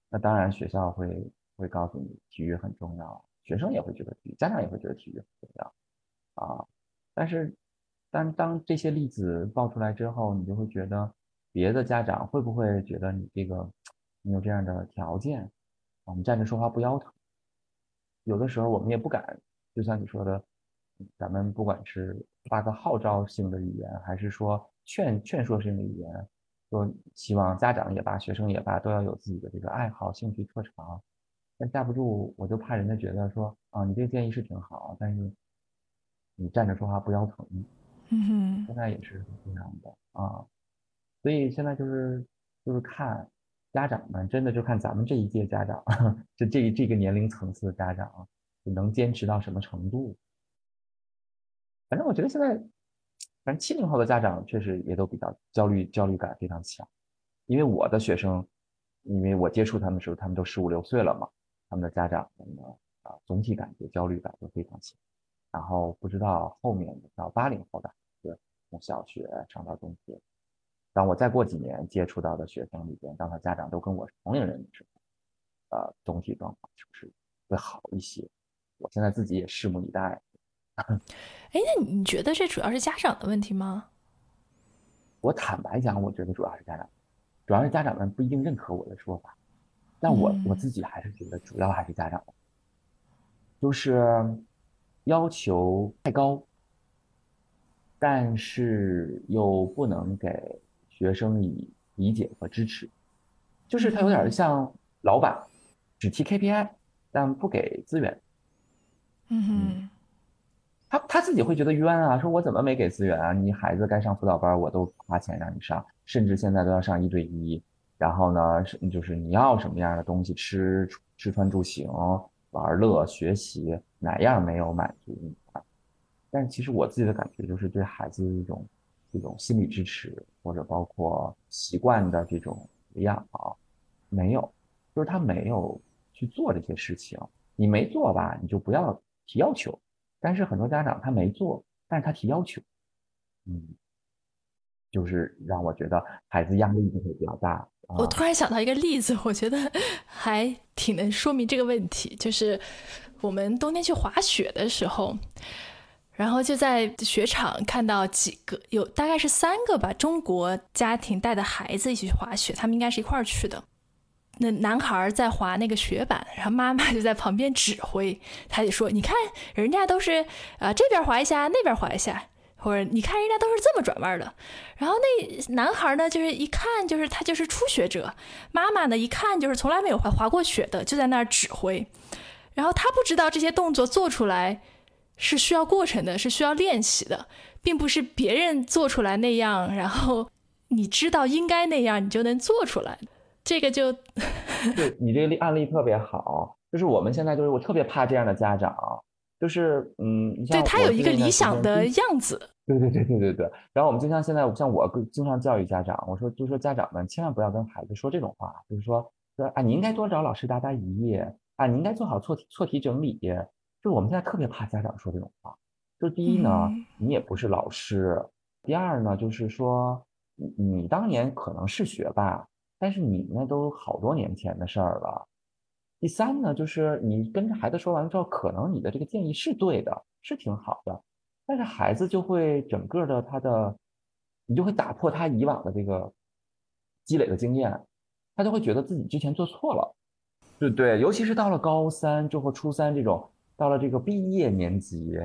那当然，学校会会告诉你体育很重要，学生也会觉得体育，家长也会觉得体育很重要啊。但是，但当这些例子爆出来之后，你就会觉得别的家长会不会觉得你这个你有这样的条件，我们站着说话不腰疼。有的时候我们也不敢，就像你说的。咱们不管是发个号召性的语言，还是说劝劝说性的语言，说希望家长也罢，学生也罢，都要有自己的这个爱好、兴趣、特长。但架不住，我就怕人家觉得说啊，你这个建议是挺好，但是你站着说话不腰疼。嗯哼，现在也是这样的啊，所以现在就是就是看家长们，真的就看咱们这一届家长，就 这这个年龄层次的家长，能坚持到什么程度。反正我觉得现在，反正七零后的家长确实也都比较焦虑，焦虑感非常强。因为我的学生，因为我接触他们的时候，他们都十五六岁了嘛，他们的家长呢啊，总体感觉焦虑感都非常强。然后不知道后面到八零后的孩子，从小学上到中学，当我再过几年接触到的学生里边，当他家长都跟我是同龄人的时候，呃，总体状况是不是会好一些？我现在自己也拭目以待。哎，那你觉得这主要是家长的问题吗？我坦白讲，我觉得主要是家长，主要是家长们不一定认可我的说法，但我我自己还是觉得主要还是家长，就是要求太高，但是又不能给学生以理解和支持，就是他有点像老板，只提 KPI，但不给资源。嗯哼。他他自己会觉得冤啊，说我怎么没给资源啊？你孩子该上辅导班，我都花钱让你上，甚至现在都要上一对一。然后呢，是就是你要什么样的东西吃吃穿住行、玩乐、学习，哪样没有满足你？但其实我自己的感觉就是对孩子一种这种心理支持，或者包括习惯的这种培养啊，没有，就是他没有去做这些事情。你没做吧，你就不要提要求。但是很多家长他没做，但是他提要求，嗯，就是让我觉得孩子压力就会比较大。我突然想到一个例子，我觉得还挺能说明这个问题，就是我们冬天去滑雪的时候，然后就在雪场看到几个，有大概是三个吧，中国家庭带的孩子一起去滑雪，他们应该是一块儿去的。那男孩在滑那个雪板，然后妈妈就在旁边指挥，他就说：“你看，人家都是啊这边滑一下，那边滑一下。”或者你看人家都是这么转弯的，然后那男孩呢，就是一看就是他就是初学者，妈妈呢一看就是从来没有滑滑过雪的，就在那儿指挥，然后他不知道这些动作做出来是需要过程的，是需要练习的，并不是别人做出来那样，然后 你知道应该那样，你就能做出来。这个就对你这个例案例特别好，就是我们现在就是我特别怕这样的家长。就是嗯，对他有一个理想的样子。对对对对对对。然后我们就像现在，像我经常教育家长，我说就说家长们千万不要跟孩子说这种话，就是说说啊，你应该多找老师答答疑啊，你应该做好错题错题整理。就是我们现在特别怕家长说这种话。就第一呢，你也不是老师；第二呢，就是说你你当年可能是学霸，但是你那都好多年前的事儿了。第三呢，就是你跟着孩子说完了之后，可能你的这个建议是对的，是挺好的，但是孩子就会整个的他的，你就会打破他以往的这个积累的经验，他就会觉得自己之前做错了，对对，尤其是到了高三之后，初三这种，到了这个毕业年级，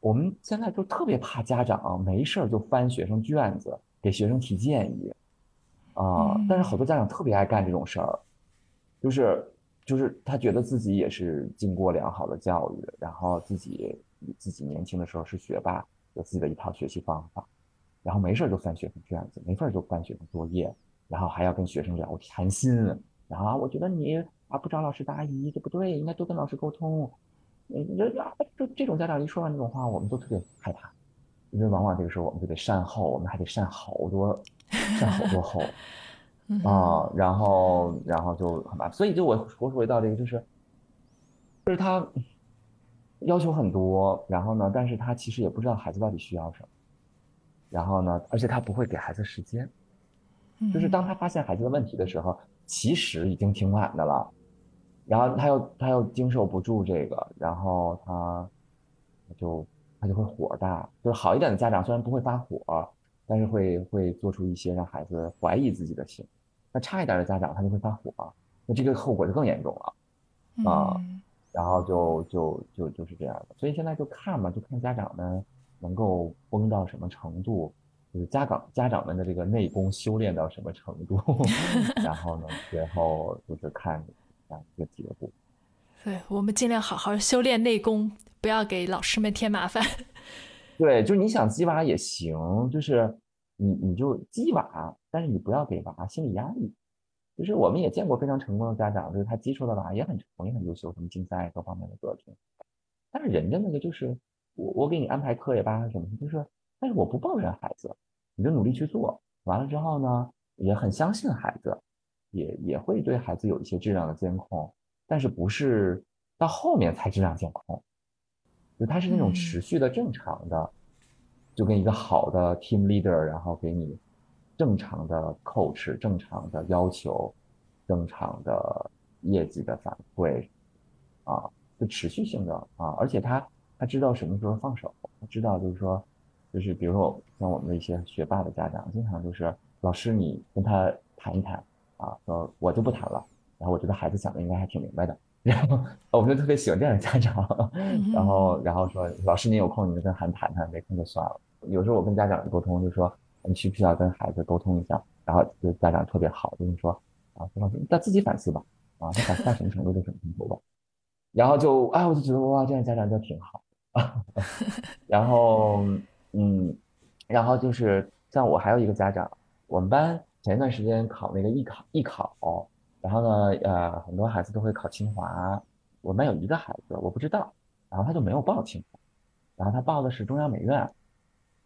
我们现在就特别怕家长没事就翻学生卷子给学生提建议，啊，但是好多家长特别爱干这种事儿，就是。就是他觉得自己也是经过良好的教育，然后自己自己年轻的时候是学霸，有自己的一套学习方法，然后没事就翻学生卷子，没事就翻学生作业，然后还要跟学生聊谈心，然后我觉得你啊不找老师答疑，这不对，应该多跟老师沟通。你这啊，就这种家长一说完这种话，我们都特别害怕，因为往往这个时候我们就得善后，我们还得善好多，善好多后。啊，然后，然后就很麻烦，所以就我我回到这个，就是，就是他要求很多，然后呢，但是他其实也不知道孩子到底需要什么，然后呢，而且他不会给孩子时间，就是当他发现孩子的问题的时候，其实已经挺晚的了，然后他又他又经受不住这个，然后他他就他就会火大，就是好一点的家长虽然不会发火，但是会会做出一些让孩子怀疑自己的行为。那差一点的家长他就会发火，那这个后果就更严重了，啊，然后就就就就是这样的，所以现在就看嘛，就看家长们能够崩到什么程度，就是家长家长们的这个内功修炼到什么程度，然后呢，最后就是看啊这个结果。对我们尽量好好修炼内功，不要给老师们添麻烦。对，就是你想鸡娃也行，就是你你就鸡娃。但是你不要给娃心理压力，就是我们也见过非常成功的家长，就是他接触的娃也很成功，也很优秀，什么竞赛各方面的作品。但是人家那个就是我我给你安排课也罢什么，就是，但是我不抱怨孩子，你就努力去做，完了之后呢，也很相信孩子，也也会对孩子有一些质量的监控，但是不是到后面才质量监控，就他是那种持续的正常的，就跟一个好的 team leader，然后给你。正常的 coach，正常的要求，正常的业绩的反馈，啊，就持续性的啊，而且他他知道什么时候放手，他知道就是说，就是比如说像我们的一些学霸的家长，经常就是老师你跟他谈一谈啊，说我就不谈了，然后我觉得孩子想的应该还挺明白的，然后我们就特别喜欢这样的家长，然后然后说老师你有空你就跟孩子谈谈，没空就算了。有时候我跟家长沟通就说。你需不需要跟孩子沟通一下？然后就家长特别好，就是说啊，说老师，他自己反思吧，啊，他反思到什么程度就什么程度吧。然后就哎，我就觉得哇，这样家长就挺好啊。然后嗯，然后就是像我还有一个家长，我们班前一段时间考那个艺考，艺考，然后呢，呃，很多孩子都会考清华，我们有一个孩子我不知道，然后他就没有报清华，然后他报的是中央美院。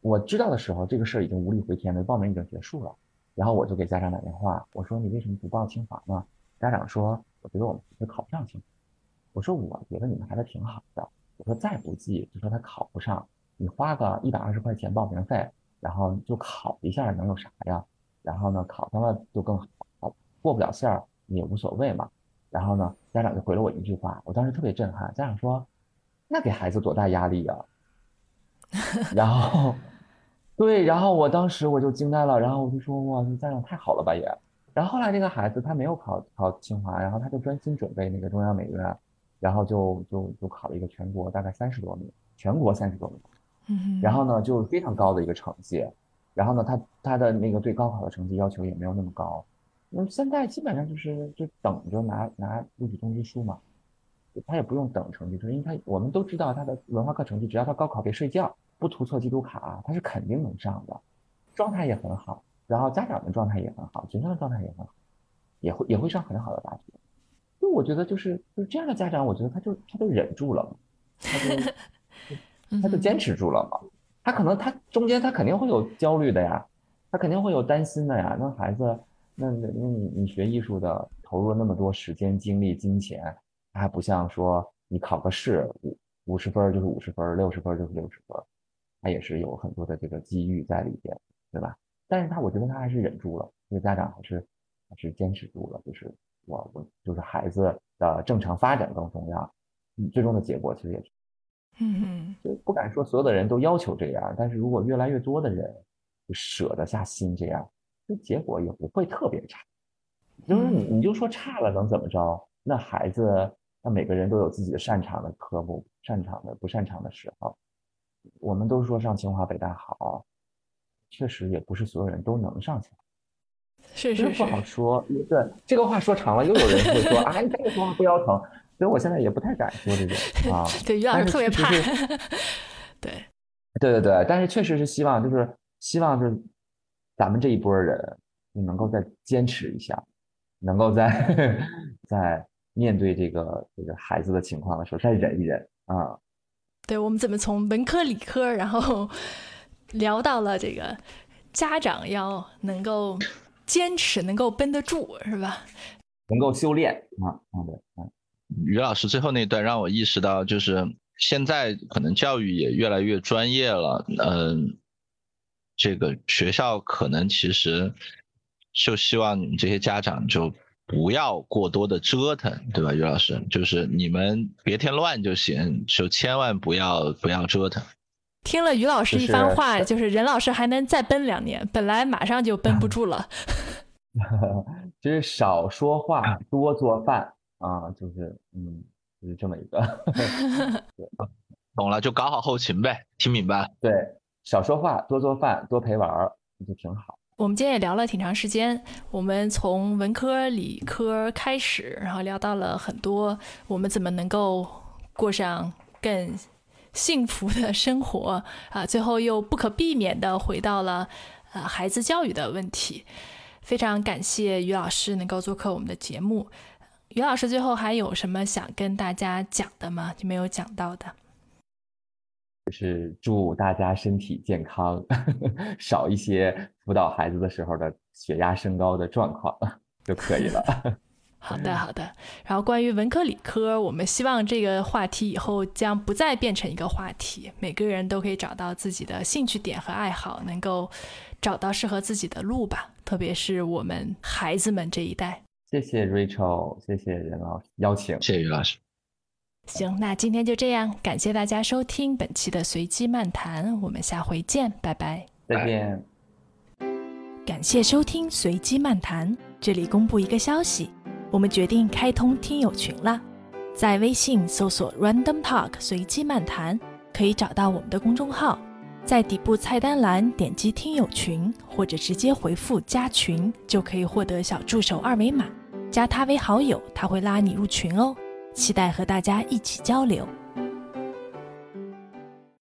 我知道的时候，这个事儿已经无力回天了，报名已经结束了。然后我就给家长打电话，我说：“你为什么不报清华呢？”家长说：“我觉得我们孩子考不上清华。”我说：“我觉得你们孩子挺好的。”我说：“再不济，就说他考不上，你花个一百二十块钱报名费，然后就考一下能有啥呀？然后呢，考上了就更好，过不了线儿也无所谓嘛。然后呢，家长就回了我一句话，我当时特别震撼。家长说：“那给孩子多大压力呀？”然后，对，然后我当时我就惊呆了，然后我就说：“哇，这家长太好了吧也。”然后后来这个孩子他没有考考清华，然后他就专心准备那个中央美院，然后就就就考了一个全国大概三十多名，全国三十多名。嗯，然后呢，就非常高的一个成绩，然后呢，他他的那个对高考的成绩要求也没有那么高，那现在基本上就是就等着拿拿录取通知书嘛，他也不用等成绩，因为他我们都知道他的文化课成绩，只要他高考别睡觉，不涂错机读卡，他是肯定能上的，状态也很好，然后家长的状态也很好，学生的状态也很好，也会也会上很好的大学，就我觉得就是就是这样的家长，我觉得他就他就忍住了，他就。他就坚持住了嘛，他可能他中间他肯定会有焦虑的呀，他肯定会有担心的呀。那孩子，那那那你你学艺术的投入了那么多时间、精力、金钱，他还不像说你考个试五五十分就是五十分，六十分就是六十分，他也是有很多的这个机遇在里边，对吧？但是他我觉得他还是忍住了，这个家长还是还是坚持住了，就是我我就是孩子的正常发展更重要，最终的结果其实也是。嗯，就不敢说所有的人都要求这样，但是如果越来越多的人舍得下心这样，那结果也不会特别差。就是你你就说差了能怎么着？那孩子，那每个人都有自己的擅长的科目，擅长的不擅长的时候。我们都说上清华北大好，确实也不是所有人都能上清华，是是是，不好说。对这个话说长了，又有人会说啊，你 这个说话不腰疼。所以我现在也不太敢说这种啊，对于老师特别怕，对，对 对对，但是确实是希望，就是希望就是咱们这一波人你能够再坚持一下，能够在 在面对这个这个孩子的情况的时候再忍一忍啊。对我们怎么从文科理科，然后 聊到了这个家长要能够坚持，能够绷得住，是吧？能够修炼啊，啊对，嗯。于老师最后那段让我意识到，就是现在可能教育也越来越专业了，嗯，这个学校可能其实就希望你们这些家长就不要过多的折腾，对吧？于老师，就是你们别添乱就行，就千万不要不要折腾。听了于老师一番话，就是任老师还能再奔两年，本来马上就奔不住了。就是少说话，多做饭。啊，就是，嗯，就是这么一个 懂了，就搞好后勤呗，听明白？对，少说话，多做饭，多陪玩儿，就挺好。我们今天也聊了挺长时间，我们从文科、理科开始，然后聊到了很多，我们怎么能够过上更幸福的生活啊？最后又不可避免的回到了呃孩子教育的问题。非常感谢于老师能够做客我们的节目。于老师最后还有什么想跟大家讲的吗？就没有讲到的，就是祝大家身体健康，少一些辅导孩子的时候的血压升高的状况就可以了。好的，好的。然后关于文科理科，我们希望这个话题以后将不再变成一个话题，每个人都可以找到自己的兴趣点和爱好，能够找到适合自己的路吧。特别是我们孩子们这一代。谢谢 Rachel，谢谢任老师邀请，谢谢于老师。行，那今天就这样，感谢大家收听本期的随机漫谈，我们下回见，拜拜，再见。感谢收听随机漫谈，这里公布一个消息，我们决定开通听友群了，在微信搜索 Random Talk 随机漫谈，可以找到我们的公众号，在底部菜单栏点击听友群，或者直接回复加群，就可以获得小助手二维码。加他为好友，他会拉你入群哦。期待和大家一起交流。